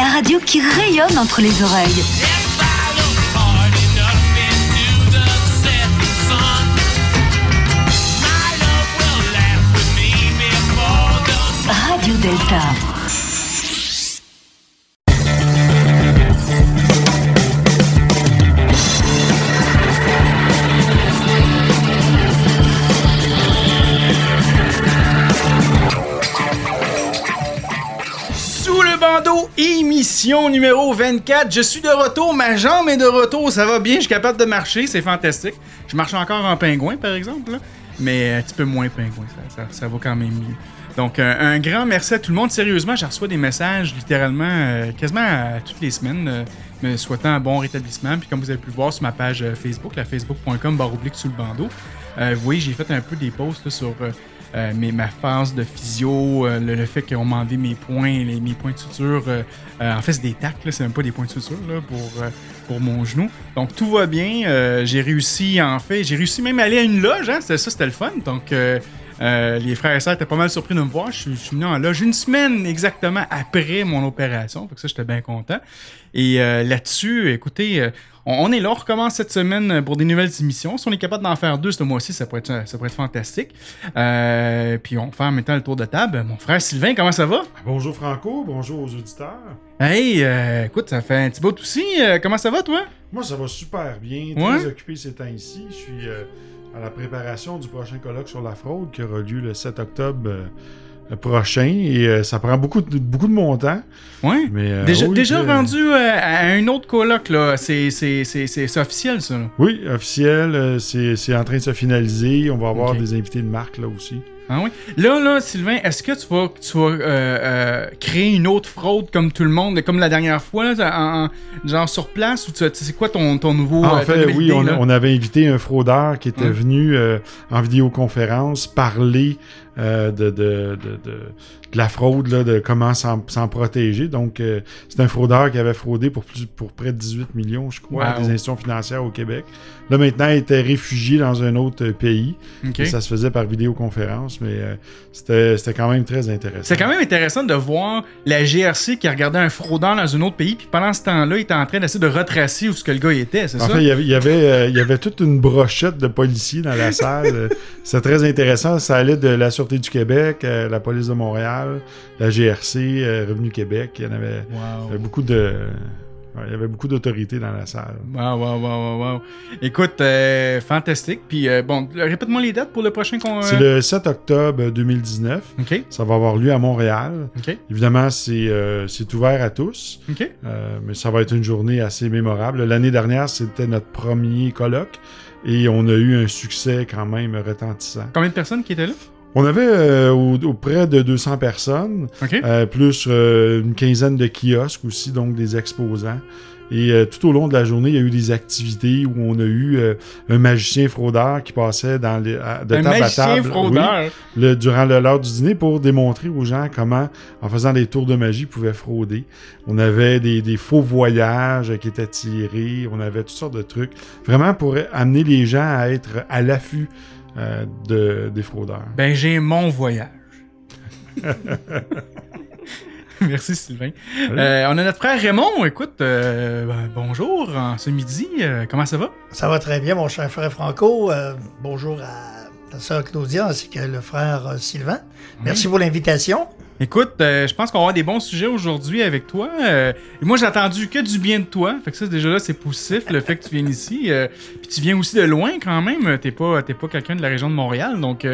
la radio qui rayonne entre les oreilles. Radio Delta. Émission numéro 24. Je suis de retour, ma jambe est de retour, ça va bien, je suis capable de marcher, c'est fantastique. Je marche encore en pingouin, par exemple, là, mais un petit peu moins pingouin, ça, ça- va quand même mieux. Donc, un, un grand merci à tout le monde. Sérieusement, je reçois des messages littéralement euh, quasiment toutes les semaines, euh, me souhaitant un bon rétablissement. Puis, comme vous avez pu le voir sur ma page euh, Facebook, la facebook.com barre oblique sous le bandeau, euh, vous voyez, j'ai fait un peu des posts sur euh, ma phase de physio, euh, le, fait qu'on m'a mes points, les, mes points de suture. euh, en fait, c'est des tacs, c'est même pas des points de suture là, pour, pour mon genou. Donc, tout va bien. j'ai réussi, en fait, j'ai réussi même à aller à une loge. Hein, ça, c'était le fun. Donc, euh, les frères et sœurs étaient pas mal surpris de me voir. Je suis, je suis venu en loge une semaine exactement après mon opération. Fait que ça, j'étais bien content. Et euh, là-dessus, écoutez, euh, on, on est là, on recommence cette semaine pour des nouvelles émissions. Si on est capable d'en faire deux ce mois-ci, ça pourrait être, ça pourrait être fantastique. Puis on fait en même temps le tour de table. Mon frère Sylvain, comment ça va? Bonjour Franco, bonjour aux auditeurs. Hey, écoute, ça fait un petit bout aussi. Comment ça va, toi? Moi, ça va super bien, très Ouais? occupé ces temps-ci. Je suis à la préparation du prochain colloque sur la fraude qui aura lieu le 7 octobre euh, prochain et euh, ça prend beaucoup de, beaucoup de mon temps. Ouais. Mais, euh, déjà oui, déjà rendu euh, à un autre coloc, là. C'est officiel, ça. là. Oui, officiel, c'est en train de se finaliser. On va avoir des invités de marque là aussi. Ah oui? Là, là, Sylvain, est-ce que tu vas, tu vas euh, euh, créer une autre fraude comme tout le monde, comme la dernière fois, là, en, en- genre sur place, ou tu- c'est quoi ton, ton nouveau... Ah, en euh, fait, oui, idée, on, avait invité un fraudeur qui était Ouais. venu euh, en vidéoconférence parler de, de, de, de, de la fraude, là, de comment s'en protéger. Donc, euh, c'est un fraudeur qui avait fraudé pour, plus, pour près de 18 millions, je crois, Wow. des institutions financières au Québec. Là, maintenant, il était réfugié dans un autre euh, pays. Et ça se faisait par vidéoconférence, mais euh, c'était c'était quand même très intéressant. C'est quand même intéressant de voir la GRC qui regardait un fraudeur dans un autre pays, puis pendant ce temps-là, il était en train d'essayer de retracer où ce que le gars était, c'est En ça? fait, il y avait, il y avait, euh, il y avait toute une brochette de policiers dans la salle. C'était très intéressant. Ça allait de la Sûreté du Québec, la Police de Montréal, la GRC, euh, Revenu Québec. Il y en avait, il y Wow. avait beaucoup de... ouais, il y avait beaucoup d'autorités dans la salle. Wow, wow, wow, wow, wow. Écoute, euh, fantastique. Puis, euh, bon, répète-moi les dates pour le prochain qu'on... C'est le 7 octobre 2019. OK, Ça va avoir lieu à Montréal. OK, Évidemment, c'est ouvert à tous, OK. mais ça va être une journée assez mémorable. L'année dernière, c'était notre premier colloque et on a eu un succès quand même retentissant. Combien de personnes qui étaient là? On avait euh, au, au près de 200 personnes, euh, plus euh, une quinzaine de kiosques aussi, donc des exposants. Et tout au long de la journée, il y a eu des activités où on a eu un magicien fraudeur qui passait dans les, à- de un table à magicien table fraudeur. oui, le- durant l'heure du dîner pour démontrer aux gens comment, en faisant des tours de magie, ils pouvaient frauder. On avait des, des faux voyages qui étaient tirés, on avait toutes sortes de trucs, vraiment pour amener les gens à être à l'affût euh, de, des fraudeurs. Ben, j'ai mon voyage. Merci Sylvain. Euh, on a notre frère Raymond. Écoute, euh, ben, bonjour en ce midi. Euh, comment ça va? Ça va très bien, mon cher frère Franco. Euh, bonjour à ta sœur Claudia ainsi que le frère Sylvain. Merci pour l'invitation. Écoute, euh, je pense qu'on va avoir des bons sujets aujourd'hui avec toi. Euh, moi, j'ai entendu que du bien de toi. Fait que ça, déjà là, c'est positif, le fait que tu viennes ici. Euh, Puis tu viens aussi de loin quand même. T'es pas, t'es pas quelqu'un de la région de Montréal. Donc,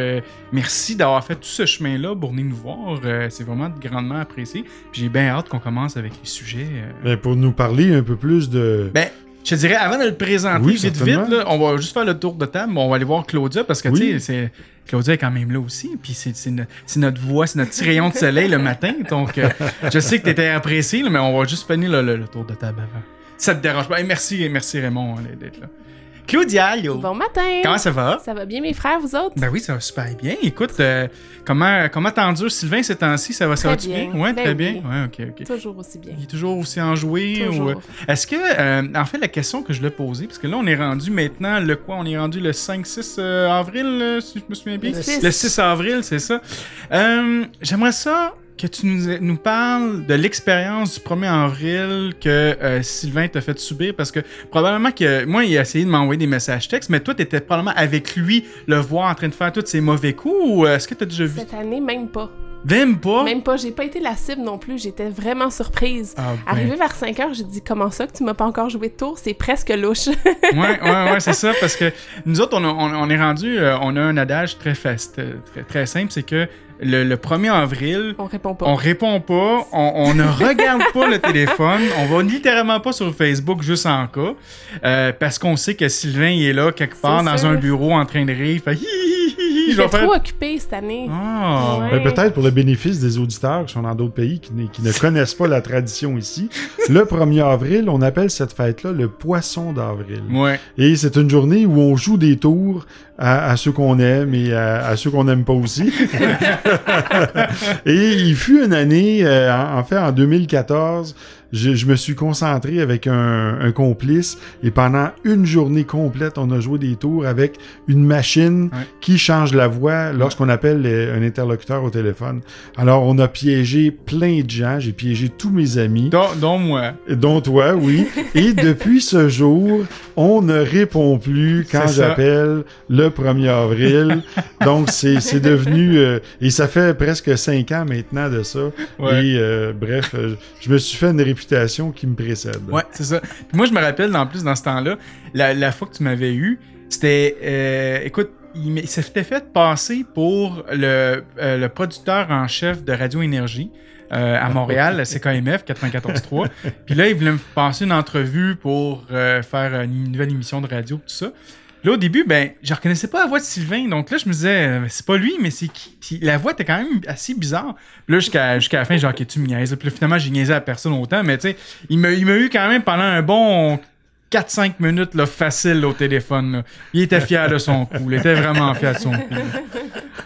merci d'avoir fait tout ce chemin-là pour venir nous voir. C'est vraiment grandement apprécié. Puis j'ai bien hâte qu'on commence avec les sujets. Mais pour nous parler un peu plus de... Ben, je te dirais, avant de le présenter Oui, vite vite, là, on va juste faire le tour de table. On va aller voir Claudia parce que, Oui. tu sais, c'est- Claudia est quand même là aussi. Puis c'est c'est no- c'est notre voix, c'est notre petit rayon de soleil le matin. Donc, euh, je sais que tu étais apprécié, mais on va juste finir le, tour de table avant. ça te dérange pas? Et merci, merci Raymond hein, d'être là. Claudia, yo. Bon matin! Comment ça va? Ça va bien, mes frères, vous autres? Ben oui, ça va super bien. Écoute, euh, comment comment t'endures Sylvain ces temps-ci? Ça va, ça va-tu bien. bien? Ouais, Ben très oui. bien. Ouais, ok, ok. Toujours aussi bien. Il est toujours aussi enjoué? Toujours. ou, euh, Est-ce que, euh, en fait, la question que je l'ai posée, parce que là, on est rendu maintenant, le quoi? On est rendu le 5-6 euh, avril, si je me souviens bien? Le 6. Le 6 avril, c'est ça. J'aimerais ça que tu nous, parles de l'expérience du 1er avril que euh, Sylvain t'a fait subir, parce que probablement que, moi, il a essayé de m'envoyer des messages textes, mais toi, t'étais probablement avec lui, le voir en train de faire tous ses mauvais coups, ou euh, est-ce que t'as déjà vu? Cette année, même pas. Même pas? Même pas. J'ai pas été la cible non plus. J'étais vraiment surprise. Ah, ben. Arrivé vers 5 heures, j'ai dit Comment ça que tu m'as pas encore joué de tour? C'est presque louche. ouais, ouais, ouais, c'est ça, parce que nous autres, on, a- on- on est rendu, euh, on a un adage très, fast, euh, très, très simple, c'est que le, le 1er avril, On répond pas. on répond pas, on, on ne regarde pas le téléphone, on va littéralement pas sur Facebook juste en cas, euh, parce qu'on sait que Sylvain il est là quelque part dans sûr. un bureau en train de rire, fait hi, hi, hi, hi, Il je vais est faire... trop occupé cette année. Ah, Ouais. Ben, Peut-être pour le bénéfice des auditeurs qui sont dans d'autres pays qui, ne- qui ne connaissent pas la tradition ici. Le 1er avril, on appelle cette fête-là le poisson d'avril. ouais. Et c'est une journée où on joue des tours à, à ceux qu'on aime et à, à ceux qu'on n'aime pas aussi. et il fut une année, euh, en, en fait en 2014, je, je me suis concentré avec un, un complice et pendant une journée complète, on a joué des tours avec une machine Ouais. qui change la voix lorsqu'on appelle les- un interlocuteur au téléphone. Alors on a piégé plein de gens, j'ai piégé tous mes amis. Dont, dont moi. Dont toi, oui. Et depuis ce jour, on ne répond plus quand j'appelle le 1er avril. Donc, c'est devenu... euh, et ça fait presque cinq ans maintenant de ça. Ouais. Et euh, bref, euh, je me suis fait une réputation qui me précède. Ouais, c'est ça. Puis moi, je me rappelle, en plus, dans ce temps-là, la, la fois que tu m'avais eu, c'était. euh, écoute, il, s'était fait passer pour le, euh, le producteur en chef de Radio Énergie. euh, à Montréal, CKMF 94.3. Puis là, il voulait me passer une entrevue pour faire une nouvelle émission de radio, tout ça. Là, au début, ben, je reconnaissais pas la voix de Sylvain. Donc là, je me disais, euh, c'est pas lui, mais c'est qui? Puis la voix était quand même assez bizarre. Là, jusqu'à la fin, genre, ok, tu me niaises? Puis finalement, j'ai niaisé à personne autant. Mais tu sais, il m'a eu quand même pendant un bon 4-5 minutes là, facile au téléphone. Il était fier de son coup. Il était vraiment fier de son coup.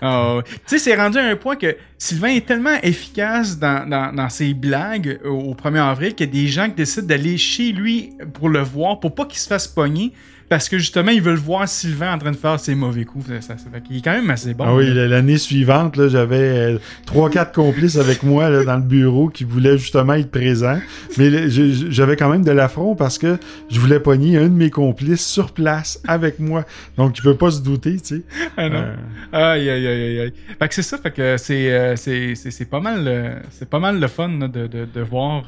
Ah. Tu sais, c'est rendu à un point que Sylvain est tellement efficace dans, dans, ses blagues au, au 1er avril qu'il y a des gens qui décident d'aller chez lui pour le voir, pour pas qu'il se fasse pogner. Parce que justement, ils veulent voir Sylvain en train de faire ses mauvais coups. Ça, ça, ça fait qu'il est quand même assez bon. Ah oui, l'année suivante, là, j'avais euh, trois, quatre complices avec moi là, dans le bureau qui voulaient justement être présents. Mais j'avais quand même de l'affront parce que je voulais pogner un de mes complices sur place avec moi. Donc, il peut pas se douter, tu sais. Ah non. Euh, Aïe, aïe, aïe, aïe. Fait que c'est ça, fait que c'est, euh, c'est, c'est, c'est pas mal, euh, c'est pas mal le fun là, de, de, de voir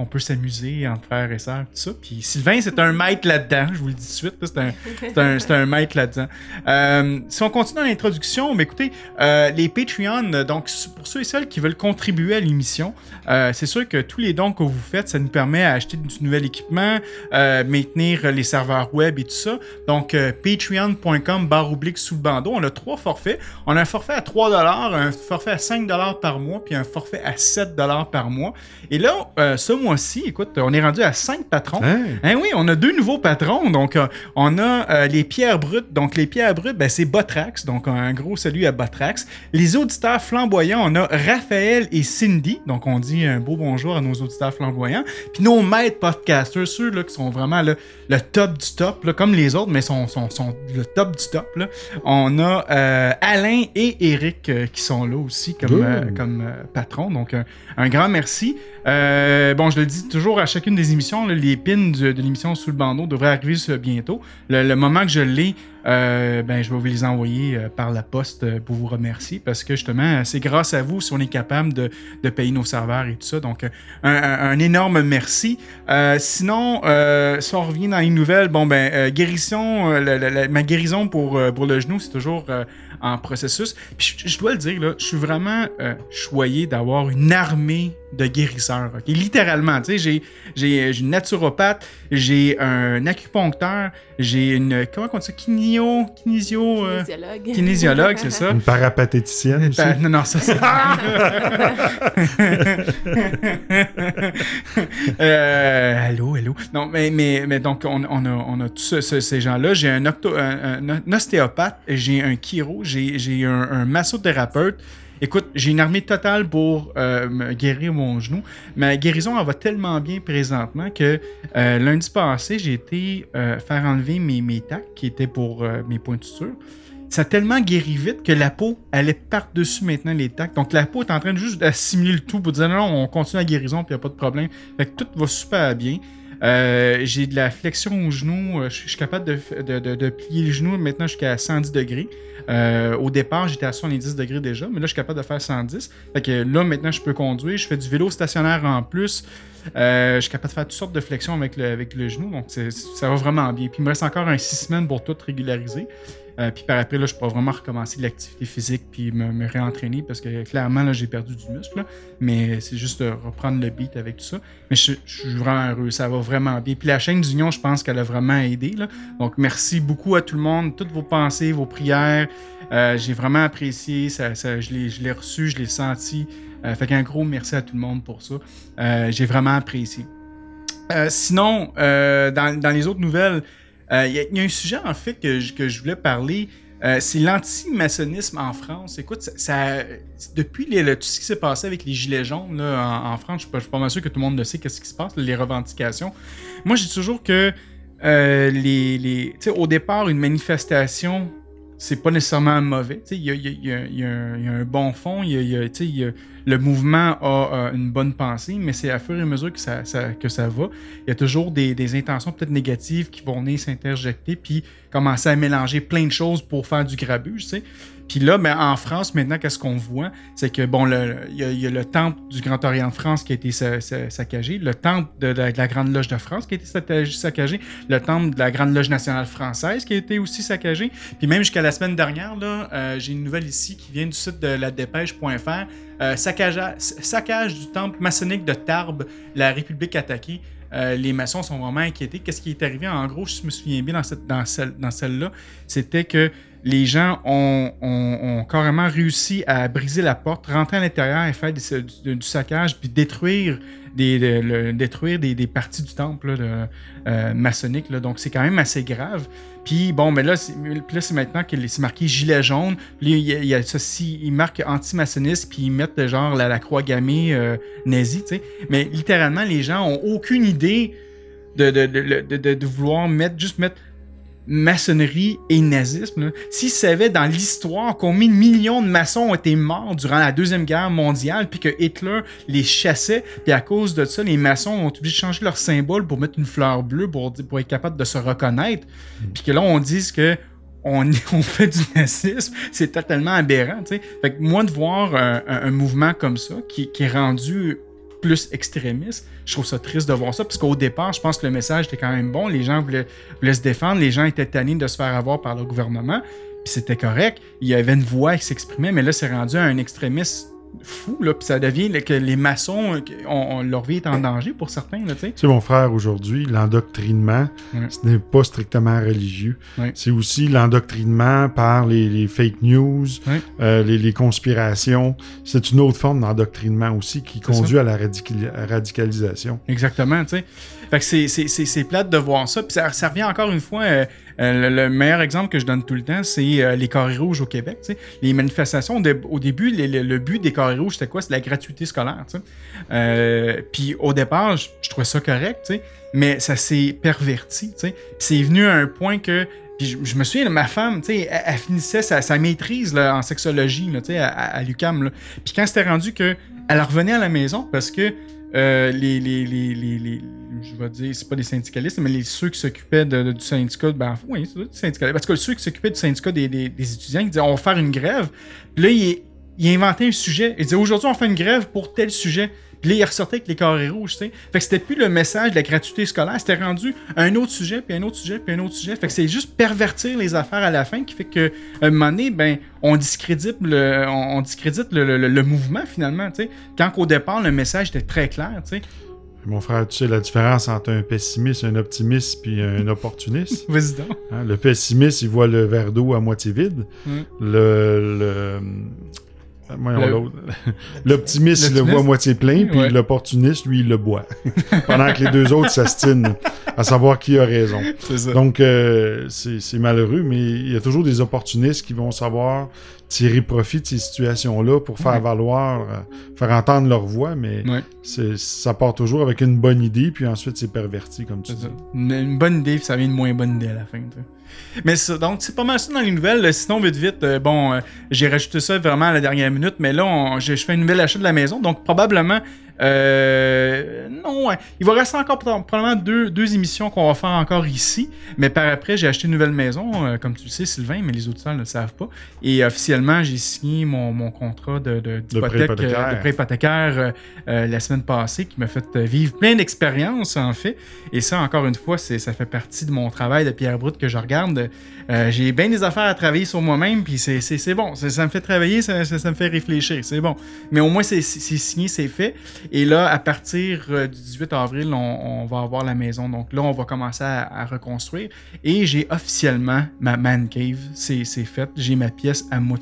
qu'on peut s'amuser entre frères et sœurs, tout ça. Puis Sylvain, c'est un maître là-dedans, je vous le dis tout de suite, c'est un, un, un maître là-dedans. Euh, si on continue dans l'introduction, mais écoutez, euh, les Patreon, euh, donc pour ceux et celles qui veulent contribuer à l'émission, euh, c'est sûr que tous les dons que vous faites, ça nous permet à acheter du nouvel équipement, maintenir les serveurs web et tout ça. Donc, patreon.com barre oblique sous le bandeau. On a trois forfaits. On a un forfait à 3 un forfait à 5 par mois, puis un forfait à 7 par mois. Et là, ce mois-ci, écoute, on est rendu à 5 patrons. hein? Hein, oui, on a deux nouveaux patrons. Donc, euh, on a euh, les pierres brutes. Donc, les pierres brutes, ben, c'est Botrax. Donc, un gros salut à Botrax. Les auditeurs flamboyants, on a Raphaël et Cindy. Donc, on dit un beau bonjour à nos auditeurs flamboyants. Puis nos maîtres podcasters, ceux là, qui sont vraiment là, le top du top, là, comme les autres, mais sont, sont, sont le top du top. Là. On a euh, Alain et Eric qui sont là aussi comme, comme patrons. Donc, un, un grand merci. Bon, je le dis toujours à chacune des émissions, les pins de l'émission sous le bandeau devraient arriver bientôt. Le, le moment que je l'ai, euh, ben, je vais vous les envoyer euh, par la poste euh, pour vous remercier parce que justement, c'est grâce à vous si on est capable de, de payer nos serveurs et tout ça. Donc, un, énorme merci. Sinon, si on revient dans les nouvelles, bon, ben, guérison, ma guérison pour, pour le genou, c'est toujours en processus. Je, dois le dire, là, je suis vraiment choyé d'avoir une armée de guérisseurs. Littéralement, tu sais, j'ai une naturopathe, j'ai un acupuncteur, J'ai une. Comment on dit ça? Kinio. Kinésio. euh, Kinésiologue. kinésiologue, c'est ça? Une parapatéticienne aussi? Ben, non, non, ça c'est. euh, allô, allô? Non, mais, mais, mais donc, on, on a, on a tous ce- ce- ces gens-là. J'ai un, octo- un, un- un ostéopathe, j'ai un chiro, j'ai j'ai un, un massothérapeute. Écoute, j'ai une armée totale pour euh, guérir mon genou. Ma guérison, elle va tellement bien présentement que euh, lundi passé, j'ai été euh, faire enlever mes, tacs qui étaient pour mes points de suture ça a tellement guéri vite que la peau, est par-dessus maintenant les tacs. Donc la peau est en train de juste d'assimiler le tout pour dire non, on continue la guérison, puis il n'y a pas de problème. Fait que tout va super bien. Euh, j'ai de la flexion au genou, euh, je suis capable de, de, de- plier le genou maintenant jusqu'à 110 degrés. Euh, au départ, j'étais à 70 degrés déjà, mais là, je suis capable de faire 110. Fait que là, maintenant, je peux conduire. Je fais du vélo stationnaire en plus. Je suis capable de faire toutes sortes de flexions avec le, avec le genou, donc ça va vraiment bien. Puis il me reste encore un 6 semaines pour tout régulariser. Euh, puis par après, là, je pourrais vraiment recommencer l'activité physique puis me, réentraîner parce que clairement, là, j'ai perdu du muscle. mais c'est juste de reprendre le beat avec tout ça. Mais je, suis vraiment heureux, ça va vraiment bien. Puis la chaîne d'Union, je pense qu'elle a vraiment aidé. Là. Donc merci beaucoup à tout le monde, toutes vos pensées, vos prières. Euh, j'ai vraiment apprécié, ça, je l'ai reçu, je l'ai senti. Euh, fait qu'un gros merci à tout le monde pour ça. J'ai vraiment apprécié. Sinon, dans les autres nouvelles, euh, il il y a un sujet en fait que je, que je voulais parler. Euh, c'est l'anti-maçonnisme en France. Écoute, ça, depuis les- le- tout ce qui s'est passé avec les Gilets jaunes là, en, France, je je suis pas mal sûr que tout le monde le sait, qu'est-ce qui se passe, les revendications. Moi, je dis toujours que euh, les, les, au départ, une manifestation, c'est pas nécessairement mauvais. Il y a, y a- y a- un- bon fond, le mouvement a une bonne pensée, mais c'est à fur et à mesure que ça, que ça va, il y a toujours des, intentions peut-être négatives qui vont venir s'interjecter puis commencer à mélanger plein de choses pour faire du grabuge, sais. Puis là, ben, en France, maintenant, qu'est-ce qu'on voit? C'est que, bon, il y, a- le temple du Grand Orient de France qui a été sa- sa- saccagé, le temple de la, de la Grande Loge de France qui a été saccagé- le temple de la Grande Loge nationale française qui a été aussi saccagé. Puis même jusqu'à la semaine dernière, là, euh, j'ai une nouvelle ici qui vient du site de la dépêche.fr. Euh, saccage, du temple maçonnique de Tarbes, la République attaquée. Euh, les maçons sont vraiment inquiétés. Qu'est-ce qui est arrivé? En gros, je me souviens bien dans celle-là, c'était que les gens ont, carrément réussi à briser la porte, rentrer à l'intérieur et faire du, saccage, puis détruire des, détruire des, parties du temple euh, maçonnique. Donc, c'est quand même assez grave. Puis, bon, mais là, c'est maintenant que c'est marqué gilet jaune. Puis, il y a, il y a ceci, ils marquent anti-maçonniste, puis ils mettent genre la, croix gammée euh, nazie, tu sais. Mais littéralement, les gens ont aucune idée de- de- de vouloir mettre, juste mettre maçonnerie et nazisme. S'ils savaient dans l'histoire combien de millions de maçons ont été morts durant la Deuxième Guerre mondiale, puis que Hitler les chassait, puis à cause de ça, les maçons ont obligé de changer leur symbole pour mettre une fleur bleue pour, pour être capable de se reconnaître, puis que là, on dise que on, on fait du nazisme, c'est totalement aberrant. Fait que moi, de voir un, un- un mouvement comme ça, qui, qui est rendu plus extrémiste, je trouve ça triste de voir ça, parce qu'au départ, je pense que le message était quand même bon, les gens voulaient, voulaient se défendre, les gens étaient tannés de se faire avoir par le gouvernement, puis c'était correct, il y avait une voix qui s'exprimait, mais là, c'est rendu à un extrémiste fou, là, puis ça devient là, que les maçons, euh, on, on- leur vie est en danger pour certains, là, tu sais. Mon frère, aujourd'hui, l'endoctrinement, Ouais. ce n'est pas strictement religieux. Ouais. C'est aussi l'endoctrinement par les, les fake news, Ouais. euh, les, les conspirations. C'est une autre forme d'endoctrinement aussi qui conduit à la radicali- radicalisation. Exactement, tu sais. Fait que c'est, plate de voir ça. Puis ça, ça revient encore une fois. euh, euh, le, le meilleur exemple que je donne tout le temps, c'est euh, les carrés rouges au Québec. Les manifestations, au début, le, but des carrés rouges, c'était quoi? C'est la gratuité scolaire. Euh, puis au départ, je, trouvais ça correct, mais ça s'est perverti. c'est venu à un point que. Puis je, je me souviens, ma femme, tu sais, elle, finissait sa, maîtrise en sexologie à, à, là. Puis quand c'était rendu que elle revenait à la maison parce que euh, les, les, les, les, je vais dire, c'est pas des syndicalistes, mais les, ceux qui s'occupaient du syndicat, ben, oui, c'est du syndicat. Parce que ceux qui s'occupaient du syndicat des, des, des étudiants, ils disaient, on va faire une grève. Puis là, il, il inventait un sujet. Il disait, aujourd'hui, on fait une grève pour tel sujet. Puis là, il ressortait avec les carrés rouges, tu sais. Fait que c'était plus le message de la gratuité scolaire, c'était rendu un autre sujet, puis un autre sujet, puis un autre sujet. Fait que c'est juste pervertir les affaires à la fin qui fait que, à un moment donné, ben, on discrédite le, on, on discrédite le, le- le mouvement finalement, tu sais. Quand qu'au départ, le message était très clair, tu sais. Mon frère, tu sais la différence entre un pessimiste, un optimiste puis un opportuniste. Vas-y donc. Hein, le pessimiste, il voit le verre d'eau à moitié vide. Mm. Le, le- Le-. L'optimiste, il le voit moitié plein, puis Ouais. l'opportuniste, lui, il le boit. Pendant que les deux autres s'astinent à savoir qui a raison. Ça. Donc, euh, c'est malheureux, mais il y a toujours des opportunistes qui vont savoir tirer profit de ces situations-là pour faire Ouais. valoir, euh, faire entendre leur voix, mais Ouais. ça part toujours avec une bonne idée, puis ensuite c'est perverti, comme tu dis. ça. Une, une bonne idée, puis ça vient une moins bonne idée à la fin. Mais donc, c'est pas mal ça dans les nouvelles. Sinon, vite, vite, euh, bon, euh, j'ai rajouté ça vraiment à la dernière minute, mais là, on- je fais une nouvelle achat de la maison, donc probablement. Euh, non, ouais. il va rester encore pro- probablement deux, deux émissions qu'on va faire encore ici, mais par après, j'ai acheté une nouvelle maison, euh, comme tu le sais, Sylvain, mais les auditeurs ne le savent pas. Et officiellement, j'ai signé mon, mon contrat de, de, d'hypothèque, de prêt hypothécaire euh, euh, la semaine passée, qui m'a fait vivre plein d'expériences, en fait. Et ça, encore une fois, c'est, ça fait partie de mon travail de Pierre Brut que je regarde. J'ai bien des affaires à travailler sur moi-même, puis c'est, c'est, c'est bon. Ça, ça me fait travailler, ça, ça, ça me fait réfléchir, c'est bon. Mais au moins, c'est, c'est signé, c'est fait. Et là, à partir euh, du 18 avril, on, va avoir la maison. Donc là, on va commencer à, reconstruire. Et j'ai officiellement ma man cave. C'est, fait. J'ai ma pièce à moi.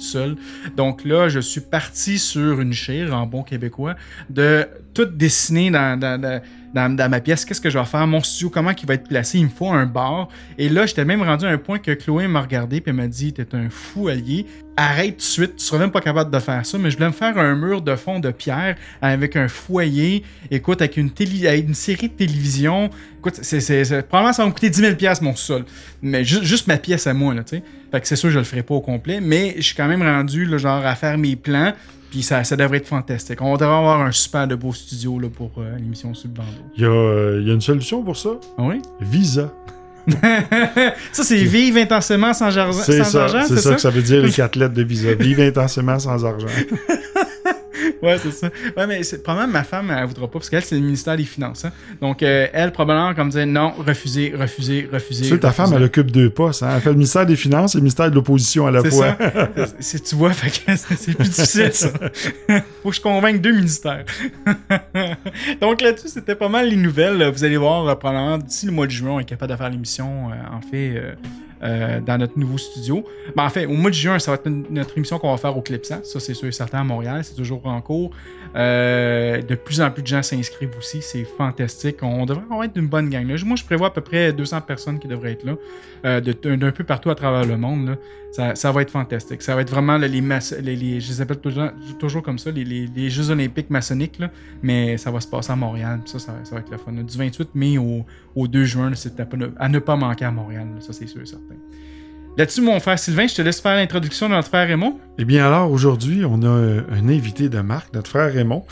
Donc là, je suis parti sur une chire, en bon québécois, de tout dessiner dans, dans, dans, dans- ma pièce. Qu'est-ce que je vais faire? Mon studio, comment il va être placé? Il me faut un bar. Et là, j'étais même rendu à un point que Chloé m'a regardé et m'a dit T'es un fou allié. Arrête tout de suite, tu seras même pas capable de faire ça. Mais je voulais me faire un mur de fond de pierre avec un foyer. Écoute, avec une, télé, avec une série de télévision. Écoute, c'est, probablement ça va me coûter 10 000 mon sol. Mais ju- juste ma pièce à moi, là, tu sais. Fait que c'est sûr, je le ferai pas au complet. Mais je suis quand même rendu, là, genre, à faire mes plans. Puis ça, ça devrait être fantastique. On devrait avoir un super de beau studio là, pour euh, l'émission Subbando. Il y, a, euh, y a une solution pour ça? Ah oui? Visa. ça, c'est vivre intensément sans, sans ça, argent, c'est ça, que ça veut dire les quatre lettres de Visa. Vivre intensément sans argent. Ouais, c'est ça. Ouais, mais probablement ma femme, elle voudra pas, parce qu'elle, c'est le ministère des Finances. hein. Donc, euh, elle, probablement, comme dire non, refuser, refuser, refuser. Tu sais, ta femme, elle occupe deux postes. Hein? Elle fait le ministère des Finances et le ministère de l'Opposition à la fois. C'est- tu vois, c'est plus difficile, ça. Faut que je convainque deux ministères. Donc là-dessus, c'était pas mal les nouvelles. Vous allez voir, euh, probablement, d'ici le mois de juin, on est capable de faire l'émission, euh, en fait, euh, euh, dans notre nouveau studio. Ben, en fait, au mois de juin, ça va être notre émission qu'on va faire au Clipsat. Ça, c'est sûr et certain à Montréal. C'est toujours en cours. Euh, de plus en plus de gens s'inscrivent aussi. C'est fantastique. On devrait avoir être une bonne gang. Moi, je prévois à peu près 200 personnes qui devraient être là, euh, d'un peu partout à travers le monde. Ça, ça va être fantastique. Ça va être vraiment les, je les appelle toujours, comme ça, les, Jeux olympiques maçonniques, mais ça va se passer à Montréal. Ça, ça, ça va être le fun. Du 28 mai au, au 2 juin, c'est à, ne- pas manquer à Montréal. ça, c'est sûr et Là-dessus, mon frère Sylvain, je te laisse faire l'introduction de notre frère Raymond. Eh bien alors, aujourd'hui, on a un, un invité de marque, notre frère Raymond,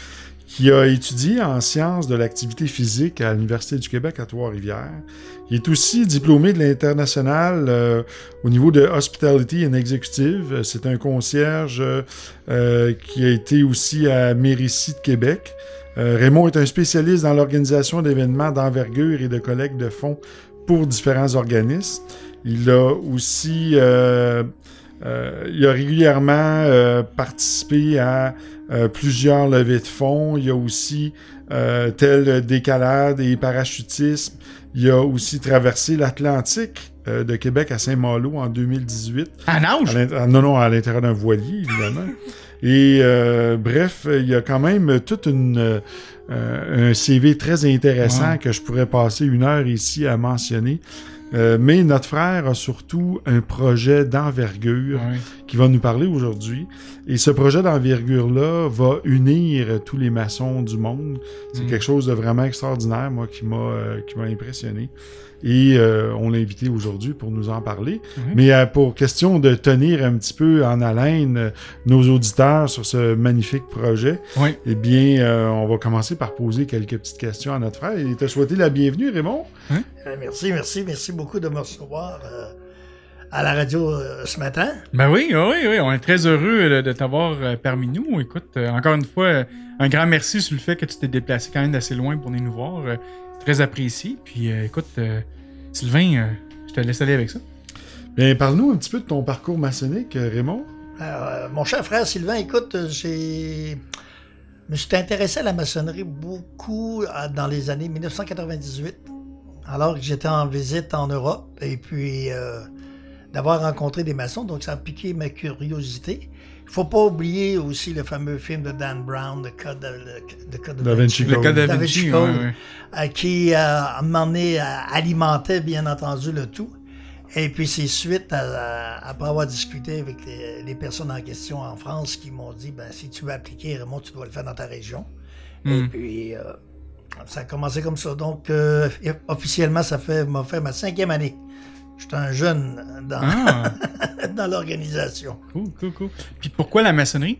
qui a étudié en sciences de l'activité physique à l'Université du Québec à Trois-Rivières. Il est aussi diplômé de l'international euh, au niveau de Hospitality and Executive. C'est un concierge euh, euh, qui a été aussi à Mérici de Québec. Euh, Raymond est un spécialiste dans l'organisation d'événements d'envergure et de collecte de fonds pour différents organismes. Il a aussi euh, euh, il a régulièrement euh, participé à euh, plusieurs levées de fonds. Il y a aussi euh, tel décalade et parachutisme. Il a aussi traversé l'Atlantique euh, de Québec à Saint-Malo en 2018. À À nage! ah, non, non, à l'intérieur d'un voilier, évidemment. Et euh, bref, il y a quand même toute une euh, un CV très intéressant Wow. que je pourrais passer une heure ici à mentionner. Euh, mais notre frère a surtout un projet d'envergure Ouais. qui va nous parler aujourd'hui. Et ce projet d'envergure-là va unir tous les maçons du monde. C'est Mm. quelque chose de vraiment extraordinaire, moi, qui m'a euh, qui m'a impressionné. Et euh, on l'a invité aujourd'hui pour nous en parler. Mais euh, pour question de tenir un petit peu en haleine euh, nos auditeurs sur ce magnifique projet, Oui. eh bien, euh, on va commencer par poser quelques petites questions à notre frère. Et te souhaiter la bienvenue, Raymond. Euh, merci, merci, merci beaucoup de me recevoir euh, à la radio euh, ce matin. Ben oui, oui, oui, oui, on est très heureux euh, de t'avoir euh, parmi nous. Écoute, euh, encore une fois, un grand merci sur le fait que tu t'es déplacé quand même d'assez loin pour venir nous voir. Très apprécié. Puis euh, écoute, euh, Sylvain, euh, je te laisse aller avec ça. Bien, parle-nous un petit peu de ton parcours maçonnique, Raymond. Euh, mon cher frère Sylvain, écoute, j'ai. Je me suis intéressé à la maçonnerie beaucoup dans les années 1998, alors que j'étais en visite en Europe, et puis euh, d'avoir rencontré des maçons, donc ça a piqué ma curiosité. Il faut pas oublier aussi le fameux film de Dan Brown, The Code, le, the Code of Da Vinci Le Code. Da Vinci, euh, qui, euh, à un moment donné, euh, alimentait bien entendu le tout. Et puis c'est suite, à- à- après avoir discuté avec les, les personnes en question en France qui m'ont dit, ben, si tu veux appliquer, Raymond, tu dois le faire dans ta région. Et Mm. puis, euh, ça a commencé comme ça. Donc, euh, officiellement, ça fait, m'a fait ma cinquième année. J'étais un jeune dans, Ah, dans l'organisation. cool, cool, cool. Puis pourquoi la maçonnerie?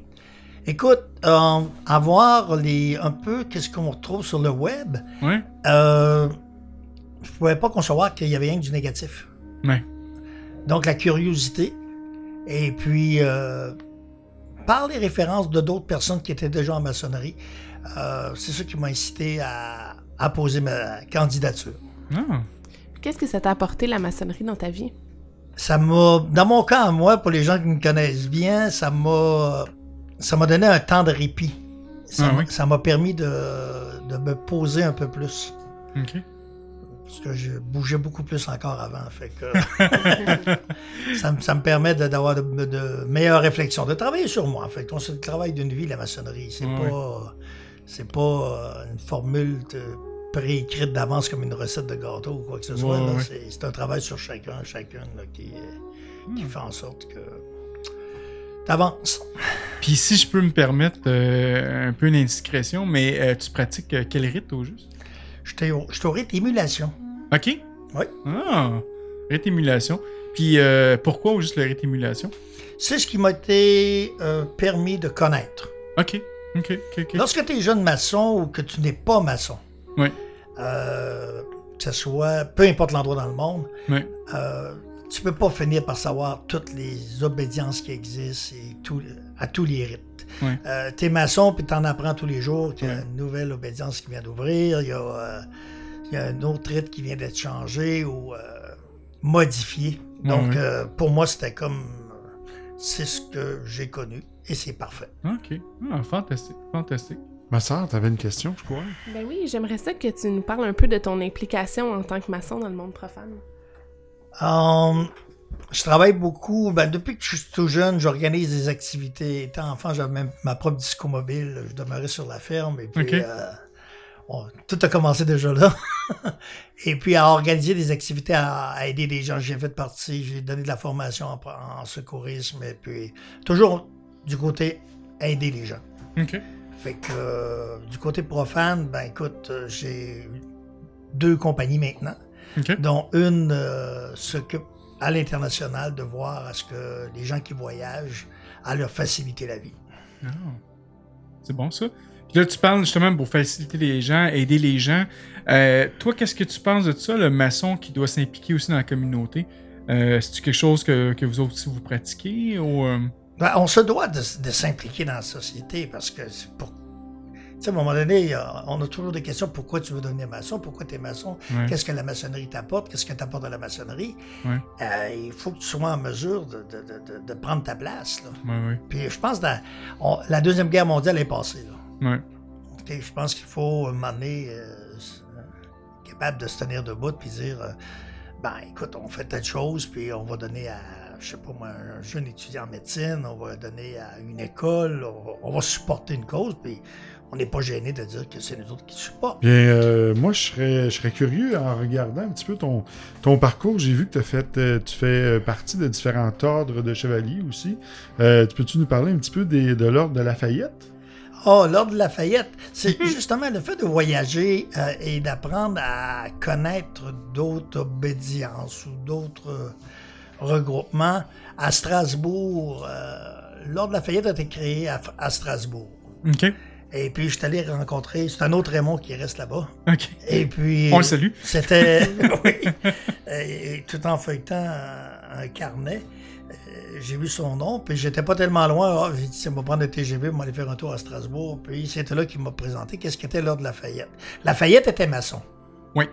Écoute, euh, avoir les, un peu qu'est-ce qu'on retrouve sur le web, Ouais. euh, je pouvais pas concevoir qu'il y avait rien que du négatif. Ouais. Donc la curiosité, et puis euh, par les références de d'autres personnes qui étaient déjà en maçonnerie, euh, c'est ça qui m'a incité à, à poser ma candidature. Ah. Qu'est-ce que ça t'a apporté la maçonnerie dans ta vie? Ça m'a, dans mon cas, moi, pour les gens qui me connaissent bien, ça m'a, ça m'a donné un temps de répit. Ça Ah m'a- oui? ça m'a permis de, de me poser un peu plus. OK. Parce que je bougeais beaucoup plus encore avant. Fait que ça, me- ça me permet de- d'avoir de, de meilleures réflexions, de travailler sur moi. En fait, c'est le travail d'une vie, la maçonnerie. C'est Ouais. pas, c'est pas euh, une formule de- préécrite d'avance comme une recette de gâteau ou quoi que ce soit. Ouais, là. ouais. C'est, un travail sur chacun, chacune là, qui, qui fait en sorte que t'avances. Puis si je peux me permettre euh, un peu une indiscrétion, mais euh, tu pratiques euh, quel rite au juste? Au, j'étais au rite émulation. OK. Oui. Ah, rite émulation. Puis pourquoi au juste le rite émulation? C'est ce qui m'a été permis de connaître. OK. OK, OK, OK. Lorsque tu es jeune maçon ou que tu n'es pas maçon, Oui. Euh, que ce soit peu importe l'endroit dans le monde, Oui. euh, tu peux pas finir par savoir toutes les obédiences qui existent et tout, à tous les rites. Ouais. Euh, tu es maçon puis tu en apprends tous les jours qu'il y a une nouvelle obédience qui vient d'ouvrir, il y, a, euh, il y a un autre rite qui vient d'être changé ou modifié. Donc, pour moi, c'était comme. C'est ce que j'ai connu et c'est parfait. OK. Ah, fantastique, fantastique. Ma soeur, t'avais une question, je crois. Ben oui, j'aimerais ça que tu nous parles un peu de ton implication en tant que maçon dans le monde profane. Euh, je travaille beaucoup. Ben, depuis que je suis tout jeune, j'organise des activités. Étant enfant, j'avais même ma propre disco mobile. Je demeurais sur la ferme. Et puis, Ok. euh, bon, tout a commencé déjà là. et puis, à organiser des activités, à, à aider des gens. J'ai fait partie, j'ai donné de la formation en, en secourisme. Et puis, toujours du côté aider les gens. OK. Fait que euh, du côté profane, ben écoute, euh, j'ai deux compagnies maintenant dont une euh, s'occupe à l'international de voir à ce que les gens qui voyagent à leur faciliter la vie. Ah. C'est bon ça. Puis là, tu parles justement pour faciliter les gens, aider les gens. Euh, toi, qu'est-ce que tu penses de ça, le maçon qui doit s'impliquer aussi dans la communauté? Euh, C'est-tu quelque chose que, que vous autres aussi vous pratiquez ou. Ben, on se doit de, de s'impliquer dans la société parce que c'est pour. À un moment donné, on a toujours des questions. Pourquoi tu veux devenir maçon? Pourquoi tu es maçon? Qu'est-ce que la maçonnerie t'apporte? Qu'est-ce que t'apporte à la maçonnerie? Euh, il faut que tu sois en mesure de, de- de- de- de prendre ta place. Là. Ouais. Puis je pense que la, Deuxième Guerre mondiale est passée. Là. Je pense qu'il faut, à un moment donné, euh, euh, capable de se tenir debout puis dire euh, ben écoute, on fait telle chose, puis on va donner à, je sais pas moi, un jeune étudiant en médecine, on va donner à une école, on va, on va supporter une cause, puis on n'est pas gêné de dire que c'est nous autres qui supportent. Bien, euh, moi, je serais, je serais curieux en regardant un petit peu ton, ton parcours. J'ai vu que as fait, euh, tu fais euh, partie de différents ordres de chevaliers aussi. Euh, tu Peux-tu nous parler un petit peu des- de l'ordre de Lafayette? Oh, l'ordre de Lafayette, c'est justement le fait de voyager et d'apprendre à connaître d'autres obédiences ou d'autres regroupements. À Strasbourg, euh, l'ordre de Lafayette a été créé à, à Strasbourg. OK. Et puis, je suis allé rencontrer, c'est un autre Raymond qui reste là-bas. OK. Et puis. On le salue. C'était. oui. Et, tout en feuilletant un, un carnet, euh, j'ai vu son nom, puis j'étais pas tellement loin. Ah, j'ai dit, ça va prendre le TGV pour aller faire un tour à Strasbourg. Puis c'était là qu'il m'a présenté qu'est-ce qu'était l'ordre de Lafayette. Lafayette était maçon. Oui.